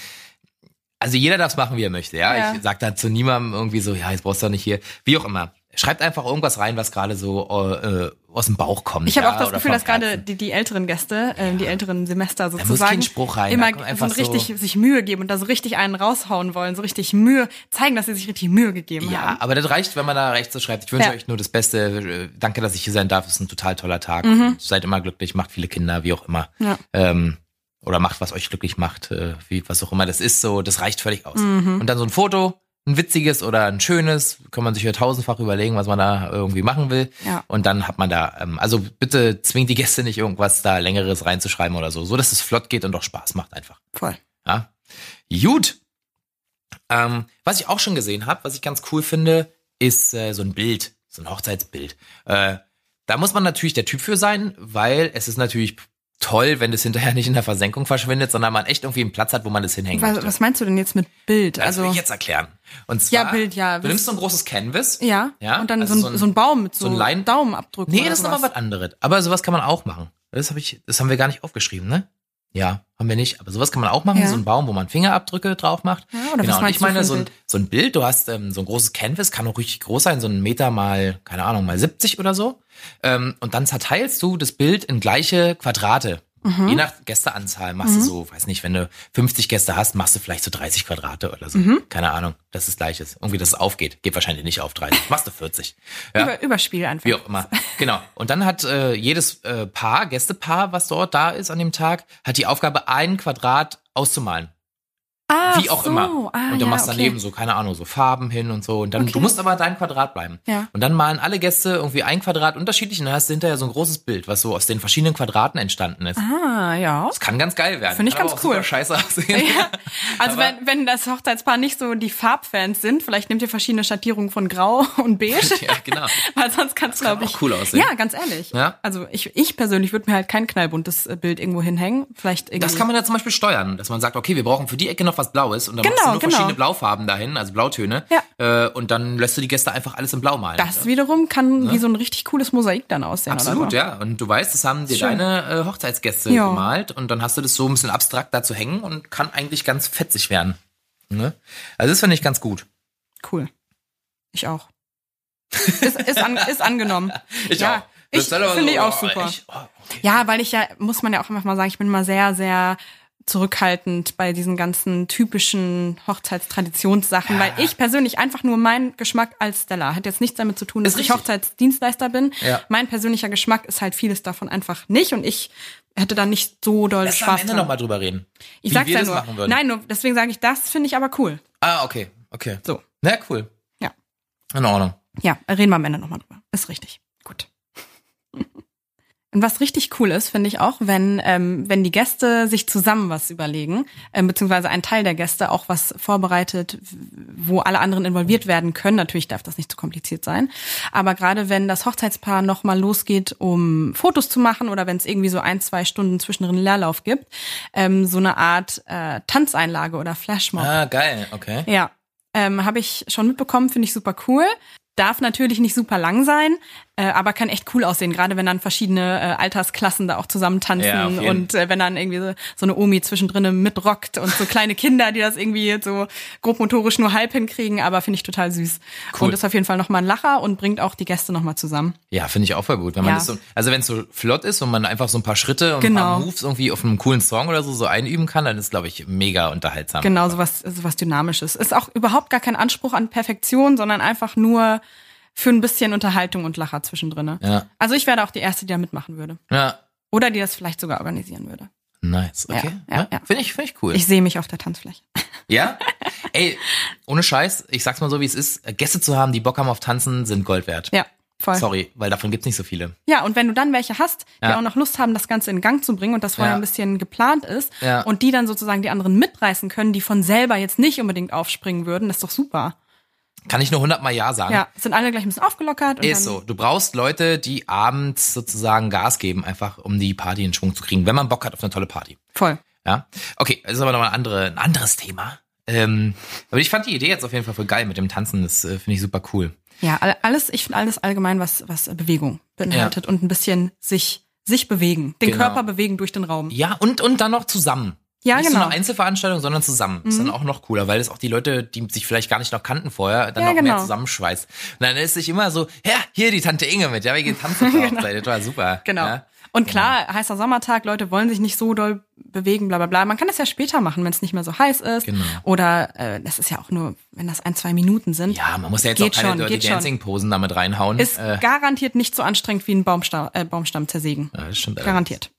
also jeder darf es machen, wie er möchte, ja. Ja. Ich sag da zu niemandem irgendwie so, ja, jetzt brauchst du doch nicht hier. Wie auch immer. Schreibt einfach irgendwas rein, was gerade so äh, aus dem Bauch kommt. Ich habe ja, auch das Gefühl, dass gerade die, die älteren Gäste, äh, die älteren Semester sozusagen, rein, immer so richtig so- sich Mühe geben und da so richtig einen raushauen wollen, so richtig Mühe, zeigen, dass sie sich richtig Mühe gegeben Ja, haben. aber das reicht, wenn man da rechts so schreibt. Ich wünsche Ja. euch nur das Beste. Äh, Danke, dass ich hier sein darf. Es ist ein total toller Tag. Seid immer glücklich, macht viele Kinder, wie auch immer. Mhm. Ja. Ähm, oder macht, was euch glücklich macht, äh, wie, was auch immer das ist. So, das reicht völlig aus. Mhm. Und dann so ein Foto, ein witziges oder ein schönes, kann man sich ja tausendfach überlegen, was man da irgendwie machen will. Ja. Und dann hat man da, ähm, also bitte zwingt die Gäste nicht irgendwas da längeres reinzuschreiben oder so, so dass es flott geht und auch Spaß macht einfach. Voll. Ja. Gut. Ähm, was ich auch schon gesehen habe, was ich ganz cool finde, ist äh, so ein Bild, so ein Hochzeitsbild. Äh, da muss man natürlich der Typ für sein, weil es ist natürlich toll, wenn das hinterher nicht in der Versenkung verschwindet, sondern man echt irgendwie einen Platz hat, wo man das hinhängen Was, möchte. was meinst du denn jetzt mit Bild? Das will Also ich jetzt erklären. Und zwar, Ja, Bild, ja. Du nimmst so ein großes Canvas. ja, Ja, und dann also so, ein, so ein Baum mit so, so ein Lein- Daumenabdrücken. Nee, das ist nochmal was anderes. Aber sowas kann man auch machen. Das habe ich, das haben wir gar nicht aufgeschrieben, ne? Ja, haben wir nicht. Aber sowas kann man auch machen. Ja. So ein Baum, wo man Fingerabdrücke drauf macht. Ja, oder was genau. Und meinst ich meine, ein so ein, Bild? so ein Bild, du hast ähm, so ein großes Canvas, kann auch richtig groß sein, so ein Meter mal, keine Ahnung, mal 70 oder so. Ähm, und dann zerteilst du das Bild in gleiche Quadrate. Mhm. Je nach Gästeanzahl machst du so, weiß nicht, wenn du 50 Gäste hast, machst du vielleicht so 30 Quadrate oder so. Mhm. Keine Ahnung, dass es gleich ist. Irgendwie, dass es aufgeht. Geht wahrscheinlich nicht auf 30. Machst du 40. Ja. Über, Überspiel einfach. Wie auch immer. Genau. Und dann hat äh, jedes äh, Paar, Gästepaar, was dort da ist an dem Tag, hat die Aufgabe, ein Quadrat auszumalen. Ach Wie auch so. immer. Ah, und du ja, machst okay. daneben so, keine Ahnung, so Farben hin und so. Und dann, du Okay. musst aber dein Quadrat bleiben. Ja. Und dann malen alle Gäste irgendwie ein Quadrat unterschiedlich und dann hast du hinterher so ein großes Bild, was so aus den verschiedenen Quadraten entstanden ist. Ah, ja. Das kann ganz geil werden. Finde ich kann ganz cool. Scheiße aussehen. Ja. Also wenn, wenn das Hochzeitspaar nicht so die Farbfans sind, vielleicht nehmt ihr verschiedene Schattierungen von Grau und Beige. Ja, genau. Weil sonst kann es, kann glaube ich. auch cool aussehen. Ja, ganz ehrlich. Ja. Also ich, ich persönlich würde mir halt kein knallbuntes äh, Bild irgendwo hinhängen. Vielleicht irgendwie. Das kann man ja zum Beispiel steuern, dass man sagt, okay, wir brauchen für die Ecke noch was Blaues und dann Genau, machst du nur genau. verschiedene Blaufarben dahin, also Blautöne. Ja. Äh, und dann lässt du die Gäste einfach alles in Blau malen. das wiederum kann wie so ein richtig cooles Mosaik dann aussehen. Absolut, so. ja. Und du weißt, das haben dir Schön. deine äh, Hochzeitsgäste Ja. gemalt und dann hast du das so ein bisschen abstrakt da zu hängen und kann eigentlich ganz fetzig werden. Ne? Also das finde ich ganz gut. Cool. Ich auch. Ist, ist, an, ist angenommen. Ich ja, auch. Ich finde so, ich auch oh, super. echt? Oh, okay. Ja, weil ich ja, muss man ja auch einfach mal sagen, ich bin mal sehr, sehr zurückhaltend bei diesen ganzen typischen Hochzeitstraditionssachen, Ja. weil ich persönlich einfach nur mein Geschmack als Stella hat jetzt nichts damit zu tun, dass ich. Hochzeitsdienstleister bin. Ja. Mein persönlicher Geschmack ist halt vieles davon einfach nicht und ich hätte da nicht so doll Lass mal am Spaß Ende nochmal drüber reden. Ich sag's ja nur. Nein, nur deswegen sage ich, das finde ich aber cool. Ah, okay, okay. So. Na, cool. Ja. In Ordnung. Ja, reden wir am Ende nochmal drüber. Ist richtig. Gut. Und was richtig cool ist, finde ich auch, wenn, ähm, wenn die Gäste sich zusammen was überlegen, ähm, beziehungsweise ein Teil der Gäste auch was vorbereitet, wo alle anderen involviert werden können. Natürlich darf das nicht zu kompliziert sein. Aber gerade wenn das Hochzeitspaar nochmal losgeht, um Fotos zu machen oder wenn es irgendwie so ein, zwei Stunden zwischendrin Leerlauf gibt, ähm, so eine Art äh, Tanzeinlage oder Flashmob. Ah, geil, okay. Ja, ähm, habe ich schon mitbekommen, finde ich super cool. Darf natürlich nicht super lang sein, äh, aber kann echt cool aussehen, gerade wenn dann verschiedene äh, Altersklassen da auch zusammen tanzen Ja, und äh, wenn dann irgendwie so, so eine Omi zwischendrin mitrockt und so kleine Kinder, die das irgendwie so grobmotorisch nur halb hinkriegen, aber finde ich total süß. Cool. Und ist auf jeden Fall nochmal ein Lacher und bringt auch die Gäste nochmal zusammen. Ja, finde ich auch voll gut. Wenn man Ja. das so, also wenn es so flott ist und man einfach so ein paar Schritte und ein Genau. paar Moves irgendwie auf einem coolen Song oder so so einüben kann, dann ist, glaube ich, mega unterhaltsam. Genau, sowas, sowas Dynamisches. Ist auch überhaupt gar kein Anspruch an Perfektion, sondern einfach nur für ein bisschen Unterhaltung und Lacher zwischendrin. Ja. Also ich wäre auch die Erste, die da mitmachen würde. Ja. Oder die das vielleicht sogar organisieren würde. Nice, okay. Ja, ja, ja. Finde ich, finde ich cool. Ich sehe mich auf der Tanzfläche. ja? Ey, ohne Scheiß, ich sag's mal so, wie es ist, Gäste zu haben, die Bock haben auf Tanzen, sind Gold wert. Ja, voll. Sorry, weil davon gibt's nicht so viele. Ja, und wenn du dann welche hast, die Ja. auch noch Lust haben, das Ganze in Gang zu bringen und das vorher Ja. ein bisschen geplant ist Ja. und die dann sozusagen die anderen mitreißen können, die von selber jetzt nicht unbedingt aufspringen würden, das ist doch super. Kann ich nur hundertmal Ja sagen. Ja, sind alle gleich ein bisschen aufgelockert. Ist so. Du brauchst Leute, die abends sozusagen Gas geben, einfach um die Party in Schwung zu kriegen, wenn man Bock hat auf eine tolle Party. Voll. Ja. Okay, das ist aber noch ein, andere, ein anderes Thema. Ähm, aber ich fand die Idee jetzt auf jeden Fall voll geil mit dem Tanzen. Das äh, finde ich super cool. Ja, all- alles, ich finde alles allgemein, was, was Bewegung beinhaltet und ein bisschen sich, sich bewegen, den Genau. Körper bewegen durch den Raum. Ja, und, und dann noch zusammen. Ja, nicht genau. so eine Einzelveranstaltung, sondern zusammen. Ist dann auch noch cooler, weil es auch die Leute, die sich vielleicht gar nicht noch kannten vorher, dann Ja, noch mehr genau. zusammenschweißt. Und dann ist sich immer so, ja, hier die Tante Inge mit, ja, wir gehen tanzen der Hochzeit. Das war super. Genau. Ja. Und klar, heißer Sommertag, Leute wollen sich nicht so doll bewegen, bla bla bla. Man kann das ja später machen, wenn es nicht mehr so heiß ist. Genau. Oder äh, das ist ja auch nur, wenn das ein, zwei Minuten sind. Ja, man muss ja jetzt Geht auch keine schon, Dirty. Dancing-Posen damit reinhauen. Ist äh, garantiert nicht so anstrengend wie ein Baumstamm, äh, Baumstamm zersägen. ja, das stimmt. Garantiert.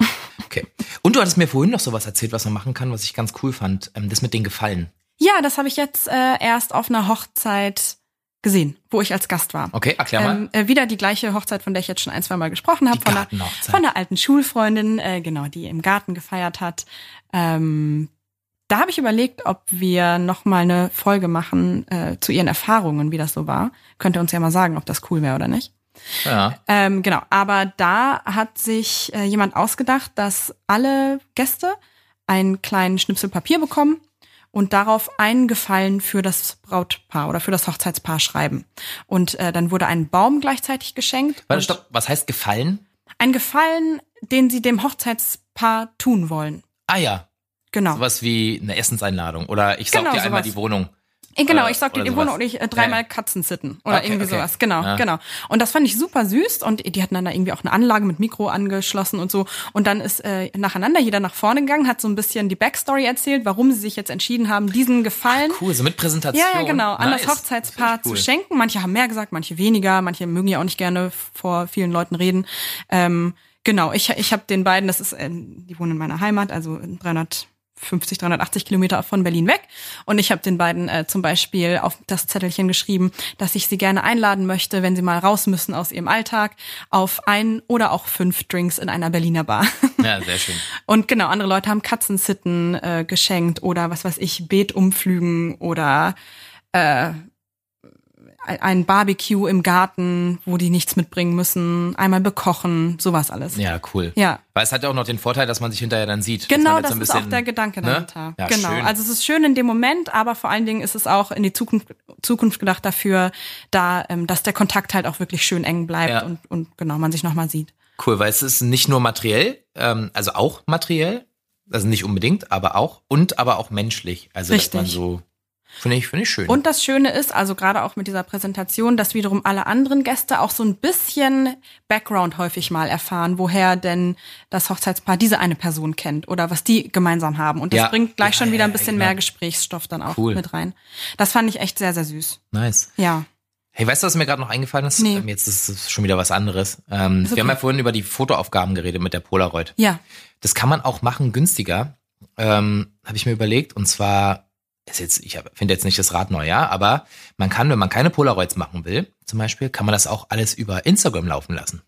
Okay. Und du hattest mir vorhin noch sowas erzählt, was man machen kann, was ich ganz cool fand. Ähm, das mit den Gefallen. Ja, das habe ich jetzt äh, erst auf einer Hochzeit gesehen, wo ich als Gast war. Okay, erklär mal. Ähm, äh, wieder die gleiche Hochzeit, von der ich jetzt schon ein, zwei Mal gesprochen habe. Von, der- von der alten Schulfreundin, äh, genau, die im Garten gefeiert hat. Ähm, da habe ich überlegt, ob wir noch mal eine Folge machen äh, zu ihren Erfahrungen, wie das so war. Könnt ihr uns ja mal sagen, ob das cool wäre oder nicht. ja. Ähm, genau, aber da hat sich äh, jemand ausgedacht, dass alle Gäste einen kleinen Schnipsel Papier bekommen und darauf einen Gefallen für das Brautpaar oder für das Hochzeitspaar schreiben. Und äh, dann wurde ein Baum gleichzeitig geschenkt. Warte, stopp. Was heißt Gefallen? Ein Gefallen, den sie dem Hochzeitspaar tun wollen. Ah ja, Genau. sowas wie eine Essenseinladung. Oder ich saug Genau, dir einmal sowas. die Wohnung. Äh, Genau, Äh, ich sag dir oder die sowas. Wohnung und ich äh, dreimal Ja. Katzen sitten oder Okay, irgendwie okay. sowas. Genau, Ja. genau. Und das fand ich super süß und die hatten dann da irgendwie auch eine Anlage mit Mikro angeschlossen und so. Und dann ist äh, nacheinander jeder nach vorne gegangen, hat so ein bisschen die Backstory erzählt, warum sie sich jetzt entschieden haben, diesen Gefallen. Cool, so mit Präsentation. Ja, ja, genau, an Nice. das Hochzeitspaar ich cool. zu schenken. Manche haben mehr gesagt, manche weniger, manche mögen ja auch nicht gerne vor vielen Leuten reden. Ähm, genau, ich, ich habe den beiden, das ist, äh, die wohnen in meiner Heimat, also 300 350, 380 Kilometer von Berlin weg. Und ich habe den beiden äh, zum Beispiel auf das Zettelchen geschrieben, dass ich sie gerne einladen möchte, wenn sie mal raus müssen aus ihrem Alltag, auf ein oder auch fünf Drinks in einer Berliner Bar. Ja, sehr schön. Und genau, andere Leute haben Katzensitten äh, geschenkt oder was weiß ich, Beetumflügen oder äh, ein Barbecue im Garten, wo die nichts mitbringen müssen, einmal bekochen, sowas alles. Ja, cool. Ja. Weil es hat ja auch noch den Vorteil, dass man sich hinterher dann sieht. Genau, man das ist so ein auch der Gedanke ne? dahinter. Ja, genau. schön. Also es ist schön in dem Moment, aber vor allen Dingen ist es auch in die Zukunft, Zukunft gedacht dafür, da, ähm, dass der Kontakt halt auch wirklich schön eng bleibt Ja. und, und genau, man sich nochmal sieht. Cool, weil es ist nicht nur materiell, ähm, also auch materiell, also nicht unbedingt, aber auch und aber auch menschlich. Also dass man Richtig. so finde ich finde ich schön. Und das Schöne ist, also gerade auch mit dieser Präsentation, dass wiederum alle anderen Gäste auch so ein bisschen Background häufig mal erfahren, woher denn das Hochzeitspaar diese eine Person kennt oder was die gemeinsam haben. Und das Ja. bringt gleich Ja, schon wieder ja, ein bisschen genau. mehr Gesprächsstoff dann auch Cool. mit rein. Das fand ich echt sehr, sehr süß. nice. Ja. Hey, weißt du, was mir gerade noch eingefallen ist? Nee. Ähm, Jetzt ist es schon wieder was anderes. Ähm, okay. Wir haben ja vorhin über die Fotoaufgaben geredet mit der Polaroid. Ja. Das kann man auch machen günstiger, ähm, habe ich mir überlegt. Und zwar ist jetzt, ich finde jetzt nicht das Rad neu, ja, aber man kann, wenn man keine Polaroids machen will, zum Beispiel, kann man das auch alles über Instagram laufen lassen.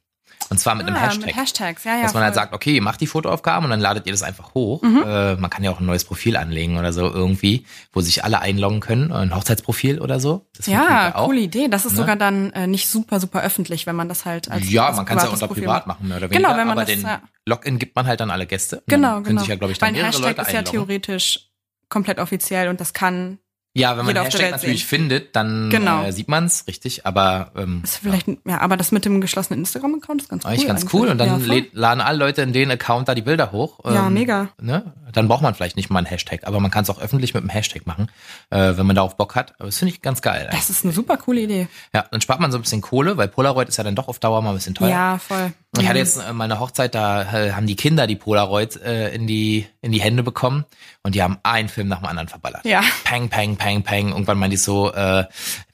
Und zwar mit einem Ah, Hashtag. Mit Hashtags, ja, ja. dass man halt voll. sagt, okay, ihr macht die Fotoaufgaben und dann ladet ihr das einfach hoch. Mhm. Äh, man kann ja auch ein neues Profil anlegen oder so irgendwie, wo sich alle einloggen können, ein Hochzeitsprofil oder so. Das ja, auch. coole Idee. Das ist Ne? sogar dann äh, nicht super, super öffentlich, wenn man das halt als ja, als man kann es ja unter Profil privat machen, mehr oder weniger. Genau, wenn man aber das, den ja. Login gibt man halt dann alle Gäste. Genau, dann können genau. sich ja, glaube ich, Weil dann ein mehrere Hashtag Leute ist ja einloggen. theoretisch komplett offiziell und das kann Ja, wenn man jeder einen auf der Hashtag natürlich sehen. findet, dann Genau. äh, sieht man es, richtig. Aber ähm, ist vielleicht ja, aber das mit dem geschlossenen Instagram-Account ist ganz cool. eigentlich ganz eigentlich. cool. Und dann ja, laden alle Leute in den Account da die Bilder hoch. Ja, Ähm, mega. Ne? Dann braucht man vielleicht nicht mal einen Hashtag, aber man kann es auch öffentlich mit einem Hashtag machen, äh, wenn man darauf Bock hat. Aber das finde ich ganz geil. Das ist eine super coole Idee. Ja, dann spart man so ein bisschen Kohle, weil Polaroid ist ja dann doch auf Dauer mal ein bisschen teuer. Ja, voll. Ich hatte Mhm. jetzt äh, meine Hochzeit, da äh, haben die Kinder die Polaroid äh, in die in die Hände bekommen und die haben einen Film nach dem anderen verballert. Ja. Peng, peng, peng, peng. Irgendwann meinte ich so, äh,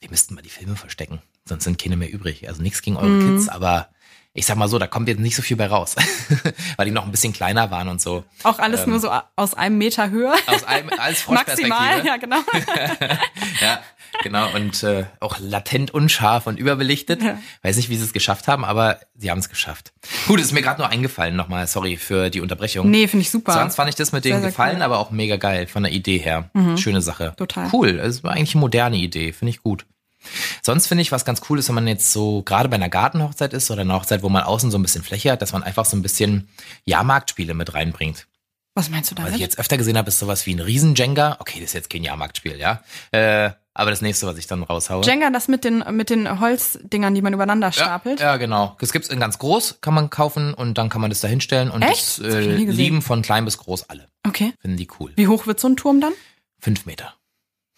wir müssten mal die Filme verstecken, sonst sind keine mehr übrig. Also nichts gegen eure Mhm. Kids, aber ich sag mal so, da kommt jetzt nicht so viel bei raus, weil die noch ein bisschen kleiner waren und so. Auch alles nur so aus einem Meter Höhe. Aus einem als Froschperspektive. Maximal, ja, genau. Ja, genau. Und äh, auch latent unscharf und überbelichtet. Ja. Weiß nicht, wie sie es geschafft haben, aber sie haben es geschafft. Gut, ist mir gerade nur eingefallen nochmal. Sorry für die Unterbrechung. Nee, finde ich super. Sonst fand ich das mit Sehr, sehr gefallen, cool. Mhm. aber auch mega geil von der Idee her. Schöne Sache. Total. Cool. Es war eigentlich eine moderne Idee. Finde ich gut. Sonst finde ich, was ganz cool ist, wenn man jetzt so gerade bei einer Gartenhochzeit ist oder einer Hochzeit, wo man außen so ein bisschen Fläche hat, dass man einfach so ein bisschen Jahrmarktspiele mit reinbringt. Was meinst du Was ich damit? jetzt öfter gesehen habe, ist sowas wie ein Riesen-Jenga. Okay, das ist jetzt kein Jahrmarktspiel, ja. Äh, aber das nächste, was ich dann raushaue. Jenga, das mit den, mit den Holzdingern, die man übereinander ja, stapelt. ja, genau. Das gibt's in ganz groß, kann man kaufen und dann kann man das da hinstellen und Echt? das Das äh, gesehen. lieben von klein bis groß alle. Okay. Finden die cool. Wie hoch wird so ein Turm dann? Fünf Meter.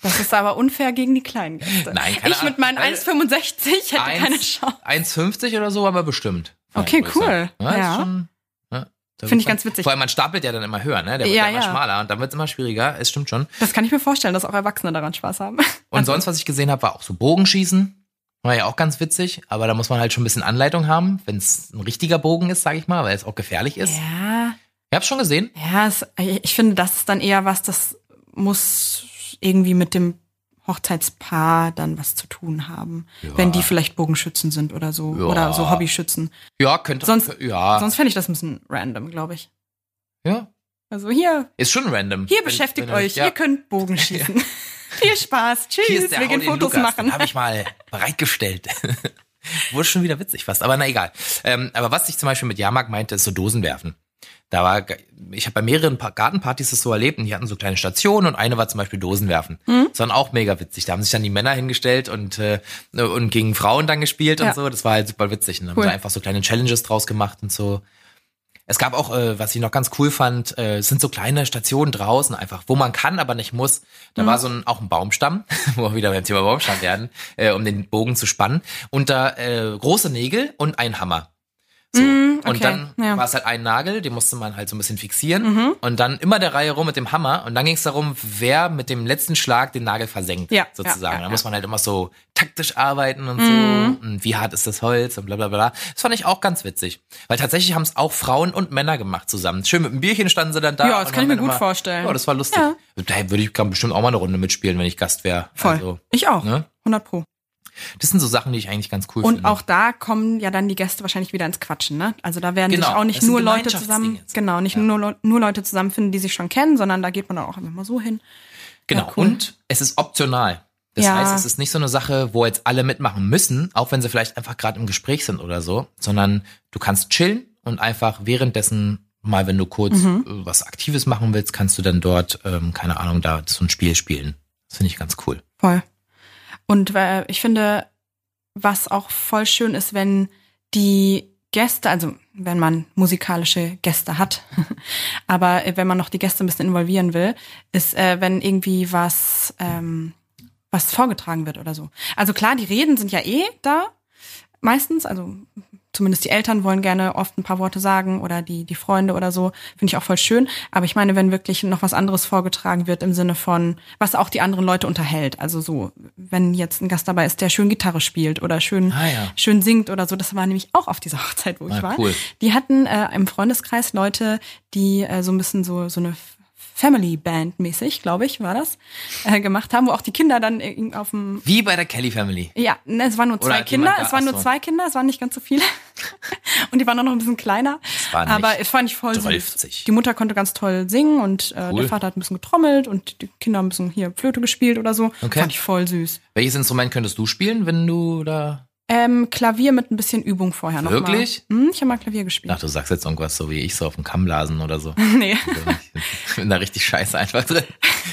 Das ist aber unfair gegen die kleinen Gäste. Nein, keine Ich mit meinen Ahnung. 1,65 hätte keine Eins- Chance. 1,50 oder so, aber bestimmt. Okay, cool. Ja, Ja. schon, ja, da Finde ich wird ganz witzig. Vor allem, man stapelt ja dann immer höher, ne? Der wird Ja, ja, immer schmaler und dann wird's immer schwieriger. Es stimmt schon. Das kann ich mir vorstellen, dass auch Erwachsene daran Spaß haben. Und sonst, was ich gesehen habe, war auch so Bogenschießen. War ja auch ganz witzig, aber da muss man halt schon ein bisschen Anleitung haben, wenn es ein richtiger Bogen ist, sage ich mal, weil es auch gefährlich ist. Ja, Ihr habt schon gesehen? ja, es, ich finde, das ist dann eher was, das muss irgendwie mit dem Hochzeitspaar dann was zu tun haben. Ja. Wenn die vielleicht Bogenschützen sind oder so. Ja. Oder so Hobbyschützen. Ja, könnte. Sonst- ja, Sonst fände ich das ein bisschen random, glaube ich. ja. Also hier, Ist schon random. hier Wenn- beschäftigt wenn euch, ja. ihr könnt Bogen schießen. Viel Spaß, tschüss, Hier ist der wir gehen Fotos Lukas, machen. Habe ich mal bereitgestellt. Wurde schon wieder witzig fast, aber na egal. Ähm, aber was ich zum Beispiel mit Jahrmarkt meinte, ist so Dosen werfen. Da war, ich habe bei mehreren Pa- Gartenpartys das so erlebt und die hatten so kleine Stationen und eine war zum Beispiel Dosen werfen. Mhm. Das war auch mega witzig. Da haben sich dann die Männer hingestellt und, äh, und gegen Frauen dann gespielt und Ja. so. Das war halt super witzig. Und dann Cool. haben sie einfach so kleine Challenges draus gemacht und so. Es gab auch, äh, was ich noch ganz cool fand, äh, es sind so kleine Stationen draußen einfach, wo man kann, aber nicht muss. Da Mhm. war so ein, auch ein Baumstamm, wo wir wieder beim Thema Baumstamm werden, äh, um den Bogen zu spannen. Und da äh, große Nägel und ein Hammer. So. Mm, okay, Und dann ja. Mhm. war es halt ein Nagel, den musste man halt so ein bisschen fixieren. Und dann immer der Reihe rum mit dem Hammer. Und dann ging es darum, wer mit dem letzten Schlag den Nagel versenkt, Ja, sozusagen. ja, da muss man halt immer so taktisch arbeiten und Mhm. so. Und wie hart ist das Holz und bla bla bla. Das fand ich auch ganz witzig. Weil tatsächlich haben es auch Frauen und Männer gemacht zusammen. Schön mit einem Bierchen standen sie dann da. Ja, das kann ich mir gut immer, vorstellen. Ja, das war lustig. Da würde ich bestimmt auch mal eine Runde mitspielen, wenn ich Gast wäre. Voll. Also, ich auch. ne? 100 Pro. Das sind so Sachen, die ich eigentlich ganz cool Und finde. auch da kommen ja dann die Gäste wahrscheinlich wieder ins Quatschen, ne? Also da werden Genau, sich auch nicht nur Leute zusammen, genau, nicht Ja. nur, nur Leute zusammenfinden, die sich schon kennen, sondern da geht man dann auch einfach mal so hin. Genau. Ja, cool. Und es ist optional. Das Ja. heißt, es ist nicht so eine Sache, wo jetzt alle mitmachen müssen, auch wenn sie vielleicht einfach gerade im Gespräch sind oder so, sondern du kannst chillen und einfach währenddessen mal, wenn du kurz Mhm. äh, was Aktives machen willst, kannst du dann dort, ähm, keine Ahnung, da so ein Spiel spielen. Das finde ich ganz cool. Voll. Und äh, ich finde, was auch voll schön ist, wenn die Gäste, also wenn man musikalische Gäste hat, aber wenn man noch die Gäste ein bisschen involvieren will, ist, äh, wenn irgendwie was, ähm, was vorgetragen wird oder so. Also klar, die Reden sind ja eh da, meistens, also zumindest die Eltern wollen gerne oft ein paar Worte sagen oder die, die Freunde oder so, finde ich auch voll schön. Aber ich meine, wenn wirklich noch was anderes vorgetragen wird im Sinne von, was auch die anderen Leute unterhält. Also so, wenn jetzt ein Gast dabei ist, der schön Gitarre spielt oder schön, Ah, ja. schön singt oder so. Das war nämlich auch auf dieser Hochzeit, wo ich Ah, war. cool. Die hatten äh, im Freundeskreis Leute, die äh, so ein bisschen so, so eine Family Band mäßig, glaube ich, war das, äh, gemacht haben, wo auch die Kinder dann irgendwie auf dem Wie bei der Kelly Family. ja, ne, es waren nur Oder zwei hat Kinder. Es waren nur so. zwei Kinder, es waren nicht ganz so viele. und die waren auch noch ein bisschen kleiner. waren Aber es fand ich voll süß. 12. Die Mutter konnte ganz toll singen und äh, Cool. der Vater hat ein bisschen getrommelt und die Kinder haben ein bisschen hier Flöte gespielt oder so. Okay. Fand ich voll süß. Welches Instrument könntest du spielen, wenn du da. Ähm, Klavier mit ein bisschen Übung vorher noch Wirklich? Mal. Hm, ich habe mal Klavier gespielt. Ach, du sagst jetzt irgendwas so wie ich, so auf dem Kamm blasen oder so. nee. Ich bin da richtig scheiße einfach drin.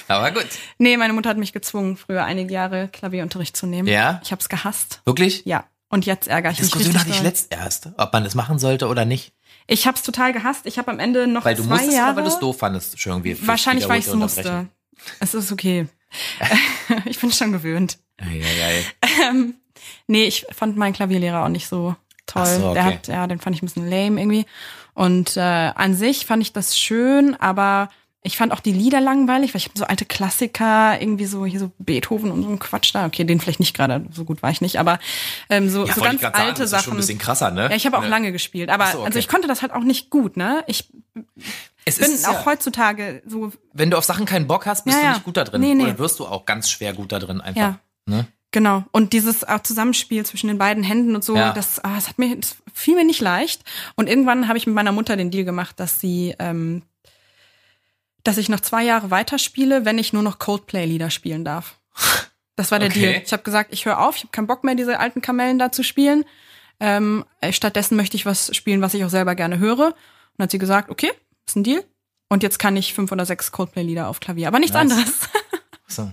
Aber gut. nee, meine Mutter hat mich gezwungen, früher einige Jahre Klavierunterricht zu nehmen. Ja? Ich habe es gehasst. Wirklich? Ja. Und jetzt ärgere ich mich Diskussion hatte ich letzt erst, ob man das machen sollte oder nicht. Ich habe es total gehasst. Ich habe am Ende noch Weil du zwei musstest Jahre weil du es doof fandest, schon irgendwie. Wahrscheinlich, weil ich es musste. Es ist okay. ich bin schon gewöhnt. Eieiei. Ähm, nee, ich fand meinen Klavierlehrer auch nicht so toll. So, okay. Der hat, ja, den fand ich ein bisschen lame irgendwie. Und äh, an sich fand ich das schön, aber ich fand auch die Lieder langweilig, weil ich habe so alte Klassiker, irgendwie so hier so Beethoven und so ein Quatsch da. Okay, den vielleicht nicht gerade, so gut war ich nicht, aber ähm, so, Ja, so ganz grad sagen, alte das ist schon ein bisschen krasser, ne? ja, ich habe auch Ja. lange gespielt, aber so, okay. also ich konnte das halt auch nicht gut, ne? Ich Es bin ist auch ja, heutzutage so wenn du auf Sachen keinen Bock hast, bist Ja, du nicht gut da drin. Nee, nee. Oder wirst du auch ganz schwer gut da drin einfach. Ja. Ne? Genau. Und dieses auch Zusammenspiel zwischen den beiden Händen und so, Ja. das, ah, das hat mir, das fiel mir nicht leicht. Und irgendwann habe ich mit meiner Mutter den Deal gemacht, dass sie, ähm, dass ich noch zwei Jahre weiterspiele, wenn ich nur noch Coldplay-Lieder spielen darf. Das war der Okay. Deal. Ich habe gesagt, ich höre auf, ich habe keinen Bock mehr, diese alten Kamellen da zu spielen. Ähm, äh, stattdessen möchte ich was spielen, was ich auch selber gerne höre. Und dann hat sie gesagt, okay, ist ein Deal. Und jetzt kann ich fünf oder sechs Coldplay-Lieder auf Klavier, aber nichts Nice. anderes. So.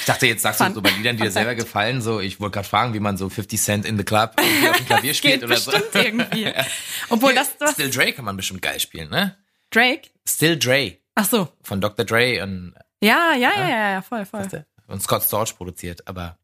Ich dachte, jetzt sagst du so bei Liedern, die dir selber gefallen, so, ich wollte gerade fragen, wie man so 50 Cent in the Club irgendwie auf dem Klavier spielt oder so. irgendwie. Obwohl Hier, das, das Still Dre kann man bestimmt geil spielen, ne? Drake. Still Dre Ach so. von Dr. Dre und, Ja, ja, ja, ja, ja, voll, voll. und Scott Storch produziert, aber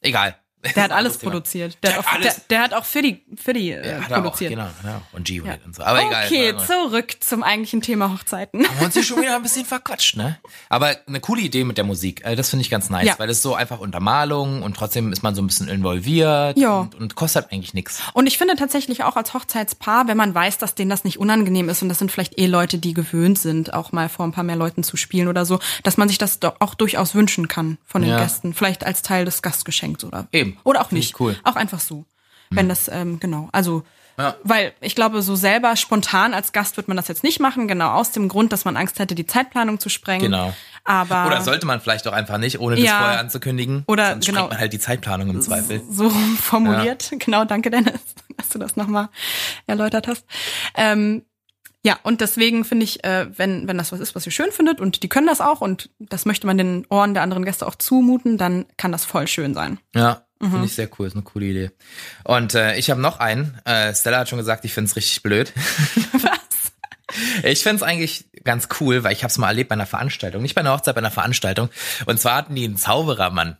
egal. Der hat alles produziert. Der, Der hat auch, der, alles- der hat auch für die, für die äh, hat er auch, produziert. genau, genau. Und G-Unit Ja. und so. Aber egal. okay, Warte mal. zurück zum eigentlichen Thema Hochzeiten. haben wir uns hier schon wieder ein bisschen verquatscht, ne? Aber eine coole Idee mit der Musik. Also das finde ich ganz nice, Ja. weil es so einfach Untermalung und trotzdem ist man so ein bisschen involviert Ja. und, und kostet eigentlich nichts. Und ich finde tatsächlich auch als Hochzeitspaar, wenn man weiß, dass denen das nicht unangenehm ist und das sind vielleicht eh Leute, die gewöhnt sind, auch mal vor ein paar mehr Leuten zu spielen oder so, dass man sich das doch auch durchaus wünschen kann von den Ja. Gästen. Vielleicht als Teil des Gastgeschenks oder Eben. Oder auch nicht. cool. Auch einfach so. Wenn das, ähm, genau. Also Ja. Weil ich glaube, so selber spontan als Gast wird man das jetzt nicht machen, genau aus dem Grund, dass man Angst hätte, die Zeitplanung zu sprengen. Genau. Aber Oder sollte man vielleicht auch einfach nicht, ohne das Ja. vorher anzukündigen. Oder, Sonst genau. sprengt man halt die Zeitplanung im Zweifel. so formuliert. Genau, danke Dennis, dass du das nochmal erläutert hast. Ähm, ja, und deswegen finde ich, äh, wenn, wenn das was ist, was ihr schön findet und die können das auch und das möchte man den Ohren der anderen Gäste auch zumuten, dann kann das voll schön sein. Ja, Mhm. finde ich sehr cool, ist eine coole Idee. Und äh, ich habe noch einen. Äh, Stella hat schon gesagt, ich finde es richtig blöd. Was? Ich finde es eigentlich ganz cool, weil ich habe es mal erlebt bei einer Veranstaltung. Nicht bei einer Hochzeit, bei einer Veranstaltung. Und zwar hatten die einen Zauberermann.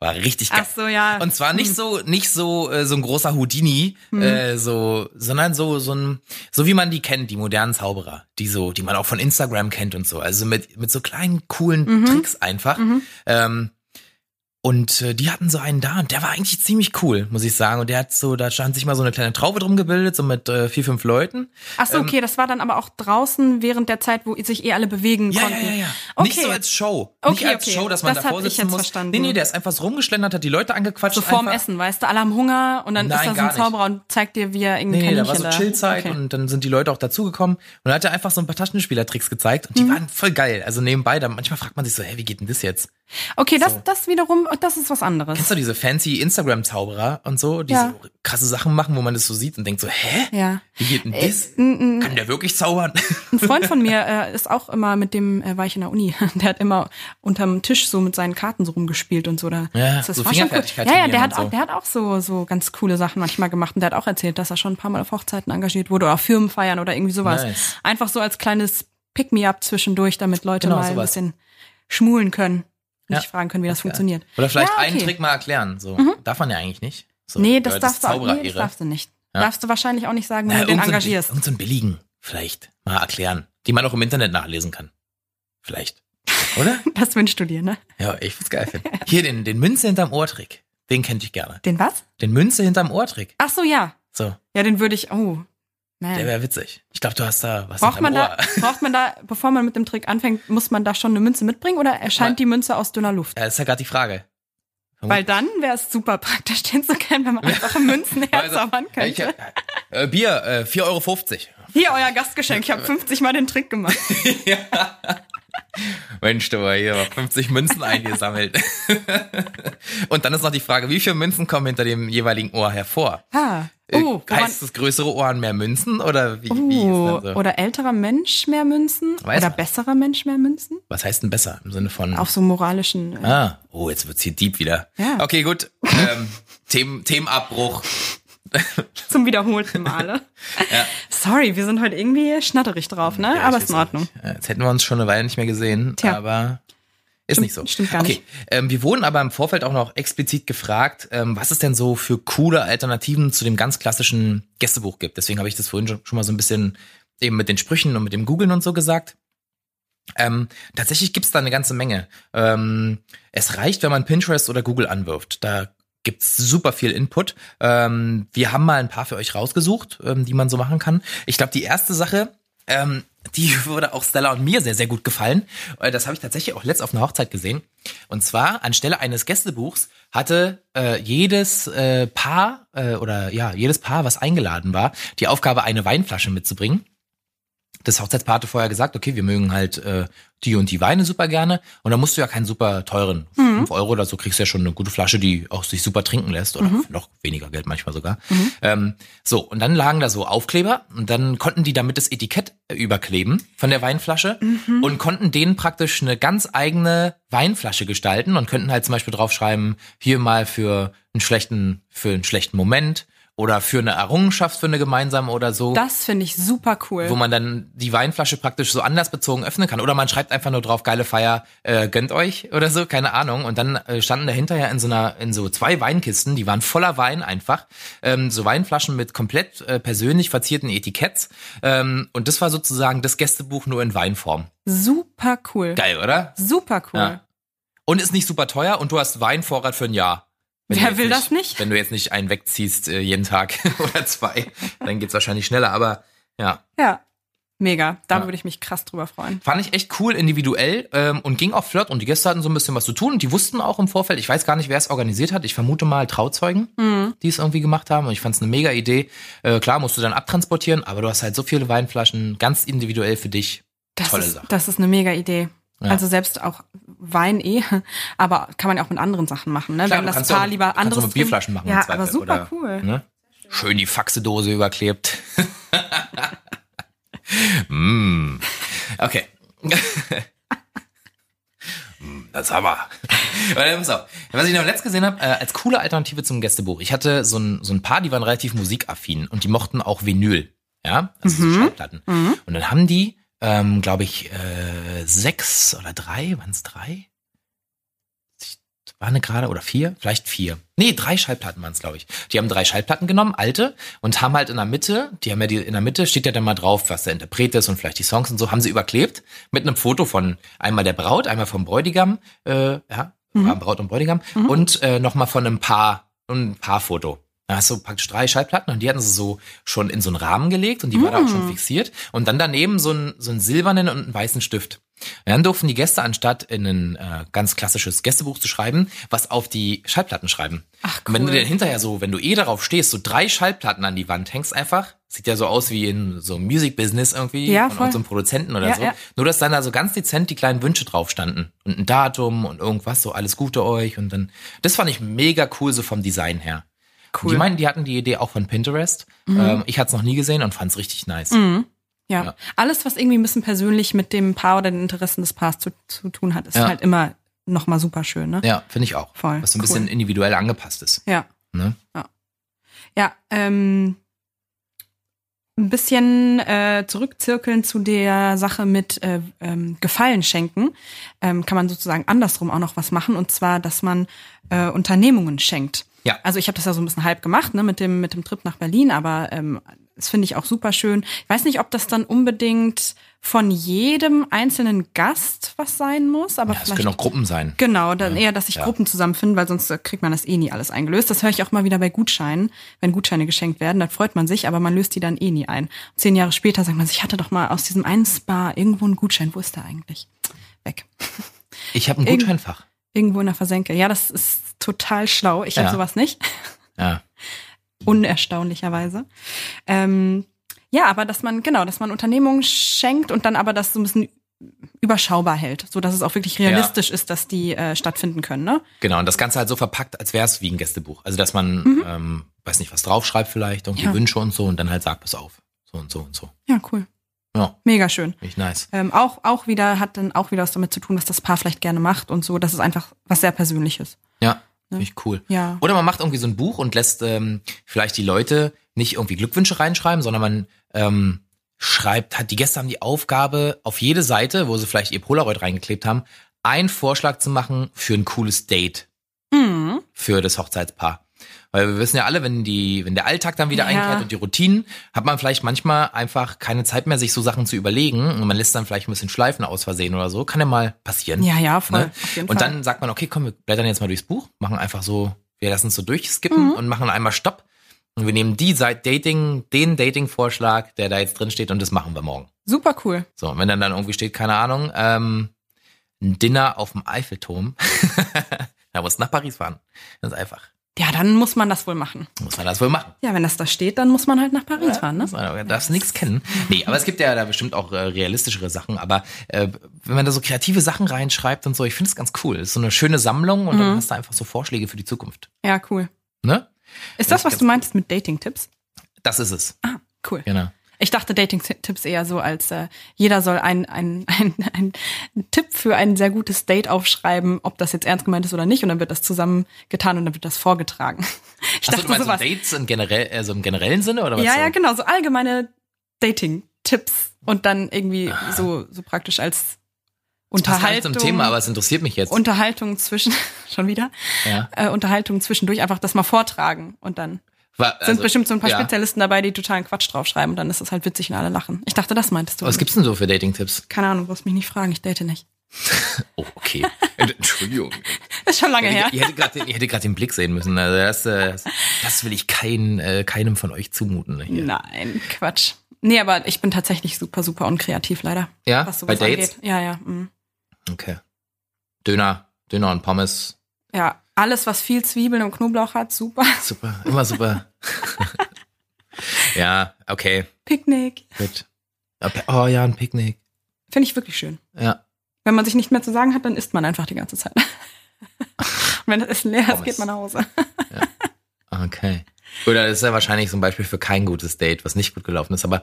War richtig geil. Ach so, ja. Und zwar nicht Hm. so, nicht so, äh, so ein großer Houdini, äh, so, sondern so, so ein, so wie man die kennt, die modernen Zauberer, die so, die man auch von Instagram kennt und so. Also mit, mit so kleinen, coolen Mhm. Tricks einfach. Ähm, und äh, die hatten so einen da und der war eigentlich ziemlich cool, muss ich sagen. Und der hat so, da stand sich mal so eine kleine Traube drum gebildet, so mit äh, vier, fünf Leuten. Ach so, ähm, okay, das war dann aber auch draußen während der Zeit, wo sich eh alle bewegen Ja, konnten. ja, ja, ja. Okay. Nicht so als Show. Okay, nicht als okay. Show, dass man Das davor sitzen jetzt muss. verstanden. Nee, nee, der ist einfach so rumgeschlendert, hat die Leute angequatscht. So vorm einfach. Essen, weißt du, alle haben Hunger und dann Nein, ist da so ein. Zauberer und zeigt dir, wie er irgendwie Nee, nee, da war so Chillzeit Okay. und dann sind die Leute auch dazugekommen und dann hat er einfach so ein paar Taschenspielertricks gezeigt und Mhm. die waren voll geil. Also nebenbei, da manchmal fragt man sich so, hey, wie geht denn das jetzt? Okay, das, So. das wiederum, das ist was anderes. Kennst du diese fancy Instagram-Zauberer und so, die Ja. so krasse Sachen machen, wo man das so sieht und denkt so, hä? Ja. Wie geht denn Äh, das? n- Kann der wirklich zaubern? Ein Freund von mir äh, ist auch immer mit dem, äh, war ich in der Uni, der hat immer unterm Tisch so mit seinen Karten so rumgespielt und so. Da, Ja, das so war schon cool. Ja, ja, der hat so. auch, der hat auch so, so ganz coole Sachen manchmal gemacht und der hat auch erzählt, dass er schon ein paar Mal auf Hochzeiten engagiert wurde oder auf Firmenfeiern oder irgendwie sowas. Nice. Einfach so als kleines Pick-me-up zwischendurch, damit Leute Genau, mal sowas. ein bisschen schmulen können Ja. sich fragen können, wie das Ja. funktioniert. Oder vielleicht Ja, einen okay. Mhm. Trick mal erklären. So darf man ja eigentlich nicht. So, Nee, das gehört darfst du auch, nee, das darfst du nicht. Ja. Darfst du wahrscheinlich auch nicht sagen, wenn Na, du den einen- engagierst. Irgend so einen billigen, vielleicht, mal erklären. Die man auch im Internet nachlesen kann. Vielleicht. Oder? Das wünschst du dir, ne? Ja, ich würd's geil finden. Hier, den, den Münze hinterm Ohrtrick. Den kennt ich gerne. Den was? Den Münze hinterm Ohrtrick. Ach so, ja. So, Ja, den würde ich, oh. Man. der wäre witzig. Ich glaube, du hast da was Braucht man hinterm da, Ohr. braucht man da, bevor man mit dem Trick anfängt, muss man da schon eine Münze mitbringen oder erscheint die Münze aus dünner Luft? Ja, ist ja gerade die Frage. Weil dann wäre es super praktisch, den zu kennen, wenn man einfach ein Münzenherz Also, zaubern ich, könnte. äh, Bier, äh, 4,50 Euro. Hier, euer Gastgeschenk. Ich habe 50 Mal den Trick gemacht. Mensch, du hier 50 Münzen eingesammelt. Und dann ist noch die Frage, wie viele Münzen kommen hinter dem jeweiligen Ohr hervor? Ah. Äh, Oh, heißt das größere Ohr mehr Münzen oder wie, wie oh, ist das so? oder älterer Mensch mehr Münzen? Weiß oder man. besserer Mensch mehr Münzen? Was heißt denn besser im Sinne von? Auf so moralischen. Äh, Ah, oh, jetzt wird's hier deep wieder. Ja. Okay, gut. Ähm, Themen, Themenabbruch. Zum wiederholten Male. Ja. Sorry, wir sind heute irgendwie schnatterig drauf, ne? Ja, Aber ist in Ordnung. nicht. Jetzt hätten wir uns schon eine Weile nicht mehr gesehen, Tja. aber ist Stimmt- nicht so. stimmt gar okay. nicht. Ähm, wir wurden aber im Vorfeld auch noch explizit gefragt, ähm, was es denn so für coole Alternativen zu dem ganz klassischen Gästebuch gibt. Deswegen habe ich das vorhin schon, schon mal so ein bisschen eben mit den Sprüchen und mit dem Googlen und so gesagt. Ähm, tatsächlich gibt's da eine ganze Menge. Ähm, es reicht, wenn man Pinterest oder Google anwirft. Da gibt's super viel Input. Ähm, wir haben mal ein paar für euch rausgesucht, ähm, die man so machen kann. Ich glaube, die erste Sache, ähm, die würde auch Stella und mir sehr, sehr gut gefallen. Äh, Das habe ich tatsächlich auch letzt auf einer Hochzeit gesehen. Und zwar anstelle eines Gästebuchs hatte äh, jedes äh, Paar äh, oder ja, jedes Paar, was eingeladen war, die Aufgabe, eine Weinflasche mitzubringen das Hochzeitspaar hatte vorher gesagt, okay, wir mögen halt äh, die und die Weine super gerne. Und dann musst du ja keinen super teuren, fünf Euro oder so, kriegst du ja schon eine gute Flasche, die auch sich super trinken lässt. Oder für noch weniger Geld manchmal sogar. Ähm, so, und dann lagen da so Aufkleber und dann konnten die damit das Etikett äh, überkleben von der Weinflasche und konnten denen praktisch eine ganz eigene Weinflasche gestalten und könnten halt zum Beispiel draufschreiben, hier mal für einen schlechten, für einen schlechten Moment oder für eine Errungenschaft, für eine gemeinsame oder so Das finde ich super cool. wo man dann die Weinflasche praktisch so anlassbezogen öffnen kann. Oder man schreibt einfach nur drauf, geile Feier, äh, gönnt euch oder so, keine Ahnung. Und dann äh, standen dahinter ja in so einer, in so zwei Weinkisten, die waren voller Wein einfach. Ähm, so Weinflaschen mit komplett äh, persönlich verzierten Etiketts. Ähm, und das war sozusagen das Gästebuch nur in Weinform. super cool. Geil, oder? Super cool. Ja. Und ist nicht super teuer und du hast Weinvorrat für ein Jahr. Wenn Wer will das nicht? Wenn du jetzt nicht einen wegziehst äh, jeden Tag oder zwei, dann geht's wahrscheinlich schneller. Aber ja, Ja. Mega. Da Ja. würde ich mich krass drüber freuen. Fand ich echt cool, individuell ähm, und ging auch flott und die Gäste hatten so ein bisschen was zu tun und die wussten auch im Vorfeld, ich weiß gar nicht, wer es organisiert hat, ich vermute mal Trauzeugen, Mhm. die es irgendwie gemacht haben und ich fand es eine mega Idee. Äh, klar, musst du dann abtransportieren, aber du hast halt so viele Weinflaschen, ganz individuell für dich. Das Tolle ist, Sache. Das ist eine mega Idee. Ja. Also selbst auch Wein eh, aber kann man ja auch mit anderen Sachen machen, ne? Klar, Wenn das kannst Paar auch- lieber kannst anderes auch mit Bierflaschen machen Ja, aber super oder- cool. Ne? Schön die Faxedose überklebt. mm. Okay. Mm, Das haben wir. Warte, pass auf. Was ich noch letzt gesehen habe, äh, als coole Alternative zum Gästebuch. Ich hatte so ein, so ein paar, die waren relativ musikaffin und die mochten auch Vinyl. Ja, also so Schallplatten. Und dann haben die, ähm, glaube ich, äh, sechs oder drei, waren es drei? war eine gerade oder vier? Vielleicht vier. Nee, drei Schallplatten waren es, glaube ich. Die haben drei Schallplatten genommen, alte, und haben halt in der Mitte, die haben ja die, in der Mitte steht ja dann mal drauf, was der Interpret ist und vielleicht die Songs und so, haben sie überklebt mit einem Foto von einmal der Braut, einmal vom Bräutigam, äh, ja, mhm. Braut und Bräutigam, mhm. und äh, nochmal von einem Paar, ein Paarfoto. Da hast du praktisch drei Schallplatten und die hatten sie so schon in so einen Rahmen gelegt und die war da auch schon mm. fixiert. Und dann daneben so ein, so einen silbernen und einen weißen Stift. Und dann durften die Gäste, anstatt in ein äh, ganz klassisches Gästebuch zu schreiben, was auf die Schallplatten schreiben. Ach, cool. Und wenn du dann hinterher so, wenn du eh darauf stehst, so drei Schallplatten an die Wand hängst einfach, sieht ja so aus wie in so einem Music Business irgendwie ja, von so einem Produzenten oder ja, so. Ja. Nur dass dann da so ganz dezent die kleinen Wünsche drauf standen und ein Datum und irgendwas so alles Gute euch und dann das fand ich mega cool so vom Design her. Cool. Die meinten, die hatten die Idee auch von Pinterest. Mhm. Ähm, ich hatte es noch nie gesehen und fand es richtig nice. Mhm. Ja. ja. Alles, was irgendwie ein bisschen persönlich mit dem Paar oder den Interessen des Paars zu, zu tun hat, ist ja. halt immer nochmal super schön, ne? Ja, finde ich auch. Voll. Was so ein cool. bisschen individuell angepasst ist. Ja. Ne? Ja. Ja, ähm, ein bisschen äh, zurückzirkeln zu der Sache mit äh, ähm, Gefallen schenken, ähm, kann man sozusagen andersrum auch noch was machen, und zwar, dass man äh, Unternehmungen schenkt. Ja. Also ich habe das ja so ein bisschen halb gemacht, ne, mit dem, mit dem Trip nach Berlin, aber ähm, das finde ich auch super schön. Ich weiß nicht, ob das dann unbedingt von jedem einzelnen Gast was sein muss, aber ja, vielleicht. Es können auch Gruppen sein. Genau, dann ja. eher, dass sich ja. Gruppen zusammenfinden, weil sonst kriegt man das eh nie alles eingelöst. Das höre ich auch mal wieder bei Gutscheinen. Wenn Gutscheine geschenkt werden, dann freut man sich, aber man löst die dann eh nie ein. Zehn Jahre später sagt man sich, ich hatte doch mal aus diesem einen Spa irgendwo einen Gutschein. Wo ist der eigentlich? Weg. Ich habe ein Gutscheinfach. Irgendwo in der Versenke. Ja, das ist total schlau. Ich ja. habe sowas nicht. Ja. Unerstaunlicherweise. Ähm, ja, aber dass man, genau, dass man Unternehmungen schenkt und dann aber das so ein bisschen überschaubar hält, so dass es auch wirklich realistisch ja. ist, dass die äh, stattfinden können, ne? Genau, und das Ganze halt so verpackt, als wäre es wie ein Gästebuch. Also dass man, mhm. ähm, weiß nicht, was draufschreibt vielleicht, irgendwie ja. Wünsche und so und dann halt sagt, pass auf, so und so und so. Ja, cool. Ja. Mega schön. Echt nice. Ähm, auch, auch wieder, hat dann auch wieder was damit zu tun, was das Paar vielleicht gerne macht und so. Das ist einfach was sehr Persönliches. Ja. Ne? Finde ich cool. Ja. Oder man macht irgendwie so ein Buch und lässt ähm, vielleicht die Leute nicht irgendwie Glückwünsche reinschreiben, sondern man ähm, schreibt, hat die Gäste haben die Aufgabe, auf jede Seite, wo sie vielleicht ihr Polaroid reingeklebt haben, einen Vorschlag zu machen für ein cooles Date. Mhm. Für das Hochzeitspaar. Weil wir wissen ja alle, wenn die, wenn der Alltag dann wieder ja. einkehrt und die Routinen, hat man vielleicht manchmal einfach keine Zeit mehr, sich so Sachen zu überlegen und man lässt dann vielleicht ein bisschen schleifen aus Versehen oder so. Kann ja mal passieren. Ja, ja, voll. Ne? Und dann sagt man, okay, komm, wir blättern jetzt mal durchs Buch, machen einfach so, wir lassen es so durchskippen mhm. und machen einmal Stopp. Und wir nehmen die seit Dating, den Dating-Vorschlag, der da jetzt drin steht, und das machen wir morgen. Super cool. So, und wenn dann dann irgendwie steht, keine Ahnung, ähm, ein Dinner auf dem Eiffelturm, da musst du nach Paris fahren. Das ist einfach. Ja, dann muss man das wohl machen. Muss man das wohl machen. Ja, wenn das da steht, dann muss man halt nach Paris ja, fahren, ne? Man darfst nichts kennen. Nee, aber es gibt ja da bestimmt auch äh, realistischere Sachen. Aber äh, wenn man da so kreative Sachen reinschreibt und so, ich finde es ganz cool. Ist so eine schöne Sammlung und mhm. dann hast du einfach so Vorschläge für die Zukunft. Ja, cool. Ne? Ist das, was du meintest mit Dating-Tipps? Das ist es. Ah, cool. Genau. Ich dachte Dating-Tipps eher so, als äh, jeder soll ein, ein, ein, ein Tipp für ein sehr gutes Date aufschreiben, ob das jetzt ernst gemeint ist oder nicht, und dann wird das zusammengetan und dann wird das vorgetragen. Ich Achso, dachte, du sowas. So Dates in generell, also im generellen Sinne oder was? Ja, so? ja, genau, so allgemeine Dating-Tipps und dann irgendwie ah. so, so praktisch als Unterhaltung. Das zum Thema, aber es interessiert mich jetzt. Unterhaltung zwischen, schon wieder? Ja. Äh, Unterhaltung zwischendurch, einfach das mal vortragen und dann. War, also, sind bestimmt so ein paar ja. Spezialisten dabei, die totalen Quatsch draufschreiben und dann ist es halt witzig und alle lachen. Ich dachte, das meintest du. Was gibt's denn so für Dating-Tipps? Keine Ahnung, du musst mich nicht fragen, ich date nicht. oh, okay. Entschuldigung. Das ist schon lange her. Ich, ich hätte gerade den Blick sehen müssen. Also das, äh, das, das will ich kein, äh, keinem von euch zumuten. Hier. Nein, Quatsch. Nee, aber ich bin tatsächlich super, super unkreativ, leider. Ja, was bei Dates? Angeht. Ja, ja. Mh. Okay. Döner, Döner und Pommes. Ja, alles, was viel Zwiebeln und Knoblauch hat, super. Super, immer super. ja, okay. Picknick. Gut. Oh ja, ein Picknick. Finde ich wirklich schön. Ja. Wenn man sich nicht mehr zu sagen hat, dann isst man einfach die ganze Zeit. wenn das Essen leer ist, geht man nach Hause. ja. Okay. Oder das ist ja wahrscheinlich so ein Beispiel für kein gutes Date, was nicht gut gelaufen ist, aber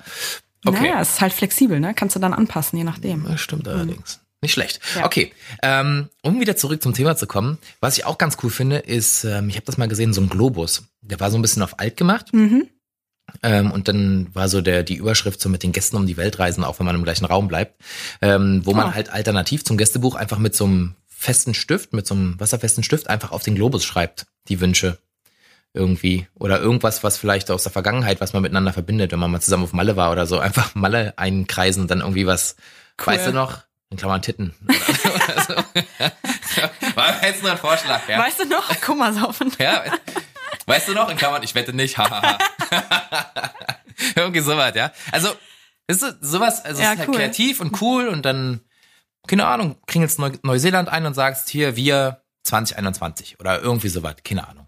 okay. Naja, es ist halt flexibel, ne? Kannst du dann anpassen, je nachdem. Das stimmt allerdings. Nicht schlecht. Ja. Okay, ähm, um wieder zurück zum Thema zu kommen, was ich auch ganz cool finde, ist, ähm, ich habe das mal gesehen, so ein Globus. Der war so ein bisschen auf alt gemacht. Mhm. Ähm, und dann war so der die Überschrift so mit den Gästen um die Welt reisen, auch wenn man im gleichen Raum bleibt, ähm, wo oh. man halt alternativ zum Gästebuch einfach mit so einem festen Stift, mit so einem wasserfesten Stift einfach auf den Globus schreibt, die Wünsche irgendwie. Oder irgendwas, was vielleicht aus der Vergangenheit, was man miteinander verbindet, wenn man mal zusammen auf Malle war oder so. Einfach Malle einkreisen und dann irgendwie was, Cool. weißt du noch? In Klammern Titten. Oder, oder so. War jetzt nur ein Vorschlag, ja. Weißt du noch? Kummersaufen. Ja, weißt du noch? In Klammern, ich wette nicht. hahaha. Irgendwie sowas, ja. Also, ist so, sowas, also Ja, ist halt cool. kreativ und cool und dann, keine Ahnung, klingelst Neu Neuseeland ein und sagst hier, wir 2021 oder irgendwie sowas, keine Ahnung.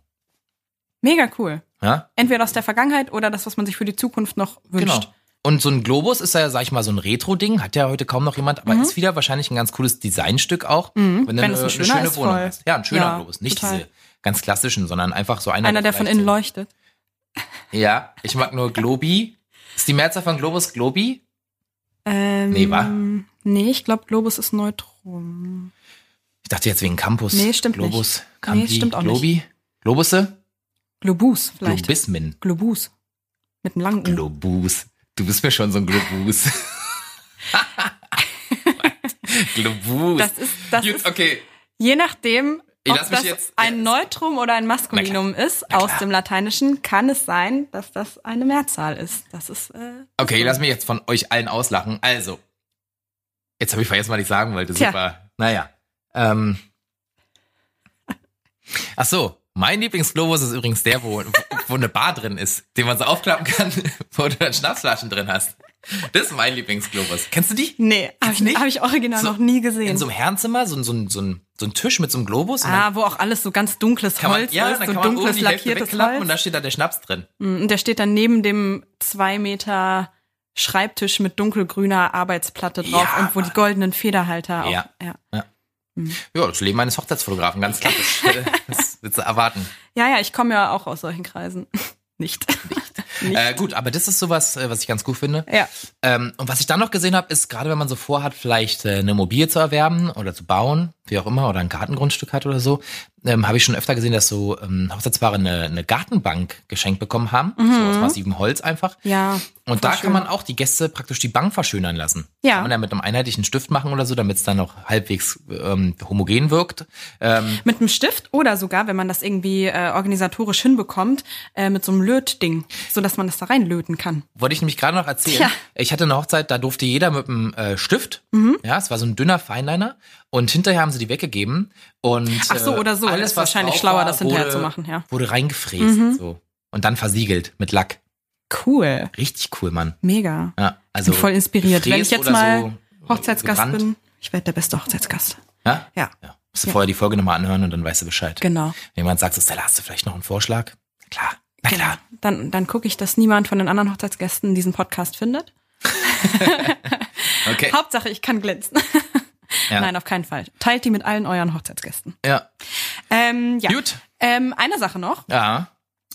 Mega cool. Ja, Entweder aus der Vergangenheit oder das, was man sich für die Zukunft noch wünscht. genau. Und so ein Globus ist ja, sag ich mal, so ein Retro-Ding, hat ja heute kaum noch jemand, aber ist wieder wahrscheinlich ein ganz cooles Designstück auch, wenn du Mhm. Wenn eine, es ein eine schöne Wohnung voll. hast. Ja, ein schöner Ja, Globus, nicht total. diese ganz klassischen, sondern einfach so einer, Einer, der von vielleicht innen leuchtet. Ja, ich mag nur Globi. Ist die Mehrzahl von Globus Globi? Ähm, Nee, wa? Nee, ich glaube, Globus ist Neutrum. Ich dachte jetzt wegen Campus. Nee, stimmt nicht. Globus, Nee, Campi, stimmt auch Globi. Globusse? Globus vielleicht. Globismin. Globus. Mit einem langen U. Globus. Du bist mir schon so ein Globus. Globus. Das ist, das Gut, ist okay. je nachdem, Ich ob lass mich das jetzt- ein Neutrum oder ein Maskulinum ist aus dem Lateinischen, kann es sein, dass das eine Mehrzahl ist. Das ist äh, Okay, lass mich jetzt von euch allen auslachen. Also, jetzt habe ich vergessen, was ich sagen wollte. Tja. Super. Naja. Ähm. Ach so, mein Lieblingsglobus ist übrigens der, wo, wo eine Bar drin ist, den man so aufklappen kann, wo du dann Schnapsflaschen drin hast. Das ist mein Lieblingsglobus. Kennst du die? Nee, habe ich, hab ich original So, noch nie gesehen. In so einem Herrenzimmer, so, so, ein- so, ein, so ein Tisch mit so einem Globus. ah, wo auch alles so ganz dunkles man, Holz ja, ist, so dunkles lackiertes wegklappen und Holz. da steht da der Schnaps drin. Mm, Und der steht dann neben dem zwei Meter Schreibtisch mit dunkelgrüner Arbeitsplatte drauf Ja, und wo die goldenen Federhalter auch. Ja. Ja. Ja, das Leben eines Hochzeitsfotografen, ganz klassisch. das willst du erwarten. ja, ja, ich komme ja auch aus solchen Kreisen. Nicht. Nicht. Äh, gut, aber das ist sowas, äh, was ich ganz gut finde. Ja. Ähm, und was ich dann noch gesehen habe, ist gerade wenn man so vorhat, vielleicht äh, eine Immobilie zu erwerben oder zu bauen, wie auch immer, oder ein Gartengrundstück hat oder so, ähm, habe ich schon öfter gesehen, dass so ähm, Hochzeitspaare eine, eine Gartenbank geschenkt bekommen haben, so aus massivem Holz einfach. Ja. Und Mhm. da schön. kann man auch die Gäste praktisch die Bank verschönern lassen. Ja. Kann man ja mit einem einheitlichen Stift machen oder so, damit es dann noch halbwegs ähm, homogen wirkt. Ähm, Mit einem Stift oder sogar, wenn man das irgendwie äh, organisatorisch hinbekommt, äh, mit so einem Lötding, so dass man das da reinlöten kann. Wollte ich nämlich gerade noch erzählen. Tja. Ich hatte eine Hochzeit, da durfte jeder mit einem äh, Stift. Mhm. Ja, es war so ein dünner Feinliner. Und hinterher haben sie die weggegeben. Und Ach so, äh, oder so. Alles, Das ist wahrscheinlich schlauer, war, das hinterher wurde, zu machen, ja. Mhm. Wurde reingefräst. So. Und dann versiegelt mit Lack. Cool. Richtig cool, Mann. Mega. Ja, also bin voll inspiriert. Wenn ich jetzt mal so Hochzeitsgast gebrannt. bin, ich werde der beste Hochzeitsgast. Ja? Ja. ja. Musst du vorher die Folge nochmal anhören und dann weißt du Bescheid. Genau. Wenn jemand sagt, Stella, hast du vielleicht noch einen Vorschlag? Klar. Klar. Dann, dann gucke ich, dass niemand von den anderen Hochzeitsgästen diesen Podcast findet. Okay. Hauptsache, ich kann glänzen. Ja. Nein, auf keinen Fall. Teilt die mit allen euren Hochzeitsgästen. Ja. Ähm, ja. Gut. Ähm, eine Sache noch, Ja.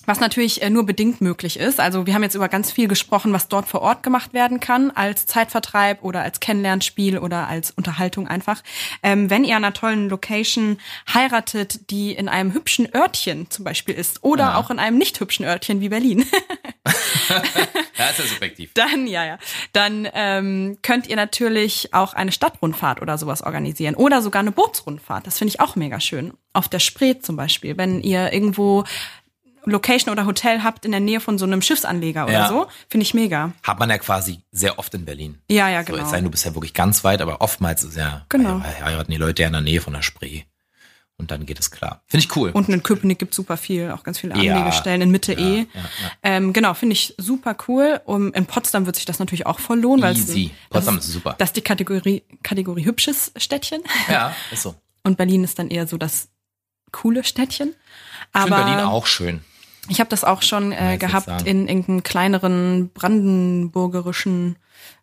Was natürlich äh, nur bedingt möglich ist. Also wir haben jetzt über ganz viel gesprochen, was dort vor Ort gemacht werden kann, als Zeitvertreib oder als Kennenlernspiel oder als Unterhaltung einfach. Ähm, wenn ihr an einer tollen Location heiratet, die in einem hübschen Örtchen zum Beispiel ist oder Ja. auch in einem nicht hübschen Örtchen wie Berlin, Ja, ist ja subjektiv. dann ja, ja, dann ähm, könnt ihr natürlich auch eine Stadtrundfahrt oder sowas organisieren oder sogar eine Bootsrundfahrt. Das finde ich auch mega schön. Auf der Spree zum Beispiel, wenn ihr irgendwo Location oder Hotel habt in der Nähe von so einem Schiffsanleger oder Ja. so, finde ich mega. Hat man ja quasi sehr oft in Berlin. Ja, ja, So, genau. es sei denn, du bist ja wirklich ganz weit, aber oftmals ist ja, Genau. ja, heiraten die Leute ja in der Nähe von der Spree. Und dann geht es klar. Finde ich cool. Und in Köpenick gibt super viel, auch ganz viele Ja. Anlegestellen in Mitte E. ja, ja. Ähm, genau, finde ich super cool. Um, in Potsdam wird sich das natürlich auch voll lohnen, weil es- Easy. das Potsdam ist super. Das ist die Kategorie, Kategorie hübsches Städtchen. ja, ist so. Und Berlin ist dann eher so das coole Städtchen. Ich Aber finde Berlin auch schön. Ich habe das auch schon äh, gehabt in irgendeinem kleineren brandenburgerischen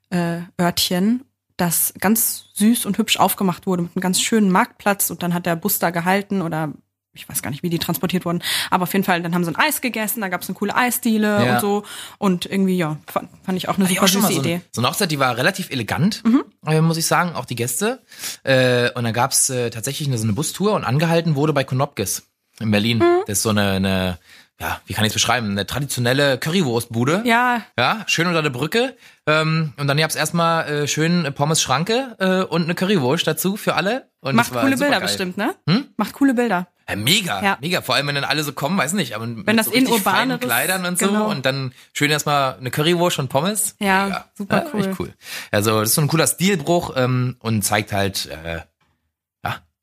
äh, Örtchen, das ganz süß und hübsch aufgemacht wurde mit einem ganz schönen Marktplatz und dann hat der Bus da gehalten oder ich weiß gar nicht, wie die transportiert wurden, aber auf jeden Fall, dann haben sie ein Eis gegessen, da gab es eine coole Eisdiele Ja. und so und irgendwie, ja, fand, fand ich auch eine ich super süße so, Idee. ein- so eine Hochzeit, die war relativ elegant, Mhm. äh, muss ich sagen, auch die Gäste. Äh, und da gab's äh, tatsächlich eine, so eine Bustour und angehalten wurde bei Konopkes in Berlin. Mhm. Das ist so eine, eine ja, wie kann ich es beschreiben? Eine traditionelle Currywurstbude. Ja, Ja, schön unter der Brücke. Ähm, und dann gab's erstmal äh, schön Pommes Schranke äh, und eine Currywurst dazu für alle. Und macht coole Bilder supergeil. bestimmt, ne? Hm? Macht coole Bilder. Ja, mega, Ja. mega. Vor allem, wenn dann alle so kommen, weiß nicht, aber mit das so in urbaneres- Kleidern und so genau. und dann schön erstmal eine Currywurst und Pommes. Ja, Mega. super cool. Echt cool. Also das ist so ein cooler Stilbruch ähm, und zeigt halt, äh,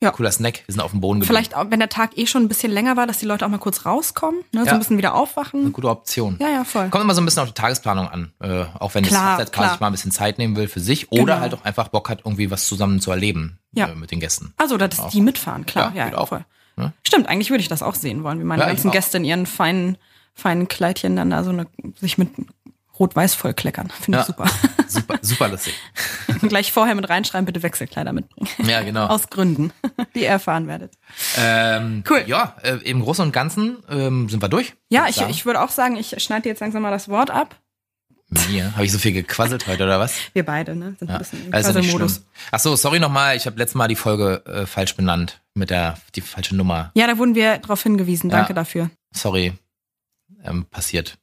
ja, cooler Snack. Wir sind auf dem Boden geblieben. Vielleicht, auch, wenn der Tag eh schon ein bisschen länger war, dass die Leute auch mal kurz rauskommen, ne? so Ja. ein bisschen wieder Eine aufwachen. gute Option. Ja, ja, voll. Kommt immer so ein bisschen auf die Tagesplanung an. Äh, auch wenn das Klar, Hochzeitspaar klar. sich mal ein bisschen Zeit nehmen will für sich oder Genau. halt auch einfach Bock hat, irgendwie was zusammen zu erleben Ja. äh, mit den Gästen. Also, dass die mitfahren, klar. Ja, Ja, ja, auch. voll. Ne? Stimmt, eigentlich würde ich das auch sehen wollen, wie meine ganzen auch. Gäste in ihren feinen, feinen Kleidchen dann da so eine, sich mit Rot-Weiß vollkleckern. Finde ich Ja. super. Super, super lustig. Gleich vorher mit reinschreiben, bitte Wechselkleider mitbringen. Ja, genau. Aus Gründen, die ihr erfahren werdet. Ähm, Cool. Ja, äh, im Großen und Ganzen ähm, sind wir durch. Ja, ich, ich würde auch sagen, ich schneide jetzt langsam mal das Wort ab. Mir? Habe ich so viel gequasselt heute oder was? Wir beide, ne? Sind Ja, ein bisschen im also nicht Quasselmodus. Ach so, sorry nochmal, ich habe letztes Mal die Folge äh, falsch benannt mit der die falsche Nummer. Ja, da wurden wir darauf hingewiesen. Danke Ja. dafür. Sorry, ähm, passiert.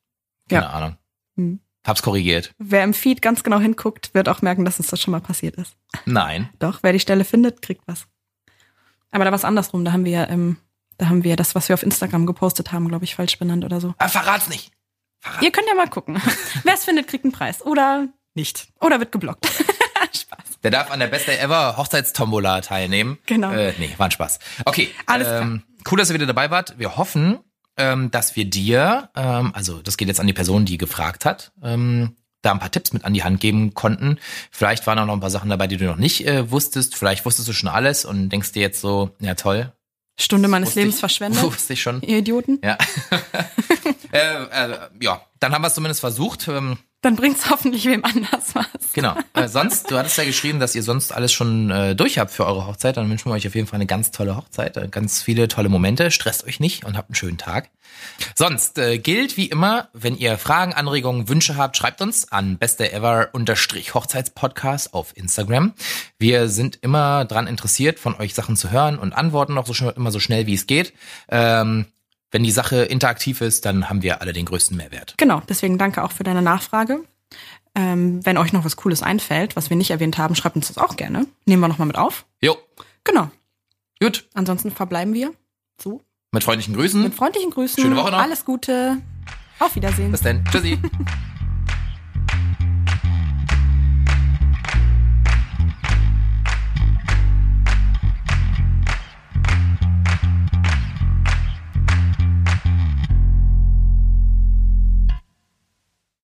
Keine Ja. Ahnung. Hm. Hab's korrigiert. Wer im Feed ganz genau hinguckt, wird auch merken, dass uns das schon mal passiert ist. Nein. Doch, wer die Stelle findet, kriegt was. Aber da war es andersrum. Da haben wir ja, ähm, da haben wir das, was wir auf Instagram gepostet haben, glaube ich, falsch benannt oder so. Ah, verrat's nicht. Ihr könnt ja mal gucken. wer es findet, kriegt einen Preis. Oder nicht. Oder wird geblockt. Spaß. Der darf an der Best Day Ever Hochzeitstombola teilnehmen. Genau. Äh, nee, war ein Spaß. Okay. Alles ähm, Cool, dass ihr wieder dabei wart. Wir hoffen, ähm, dass wir dir, ähm, also das geht jetzt an die Person, die gefragt hat, ähm, da ein paar Tipps mit an die Hand geben konnten. Vielleicht waren auch noch ein paar Sachen dabei, die du noch nicht äh, wusstest. Vielleicht wusstest du schon alles und denkst dir jetzt so, ja toll. Stunde meines Lebens ich, verschwendet. Wusste ich schon. Ihr Idioten. Ja. äh, äh, ja, dann haben wir es zumindest versucht. Ähm, Dann bringt's hoffentlich wem anders was. Genau. Äh, sonst, du hattest ja geschrieben, dass ihr sonst alles schon äh, durch habt für eure Hochzeit. Dann wünschen wir euch auf jeden Fall eine ganz tolle Hochzeit, äh, ganz viele tolle Momente. Stresst euch nicht und habt einen schönen Tag. Sonst äh, gilt wie immer, wenn ihr Fragen, Anregungen, Wünsche habt, schreibt uns an besteever-hochzeitspodcast auf Instagram. Wir sind immer dran interessiert, von euch Sachen zu hören und antworten auch so immer so schnell, wie es geht. Ähm, wenn die Sache interaktiv ist, dann haben wir alle den größten Mehrwert. Genau, deswegen danke auch für deine Nachfrage. Ähm, wenn euch noch was Cooles einfällt, was wir nicht erwähnt haben, schreibt uns das auch gerne. Nehmen wir nochmal mit auf. Jo, Genau. gut. Ansonsten verbleiben wir so. Mit freundlichen Grüßen. Mit freundlichen Grüßen. Schöne Woche noch. Alles Gute. Auf Wiedersehen. Bis dann. Tschüssi.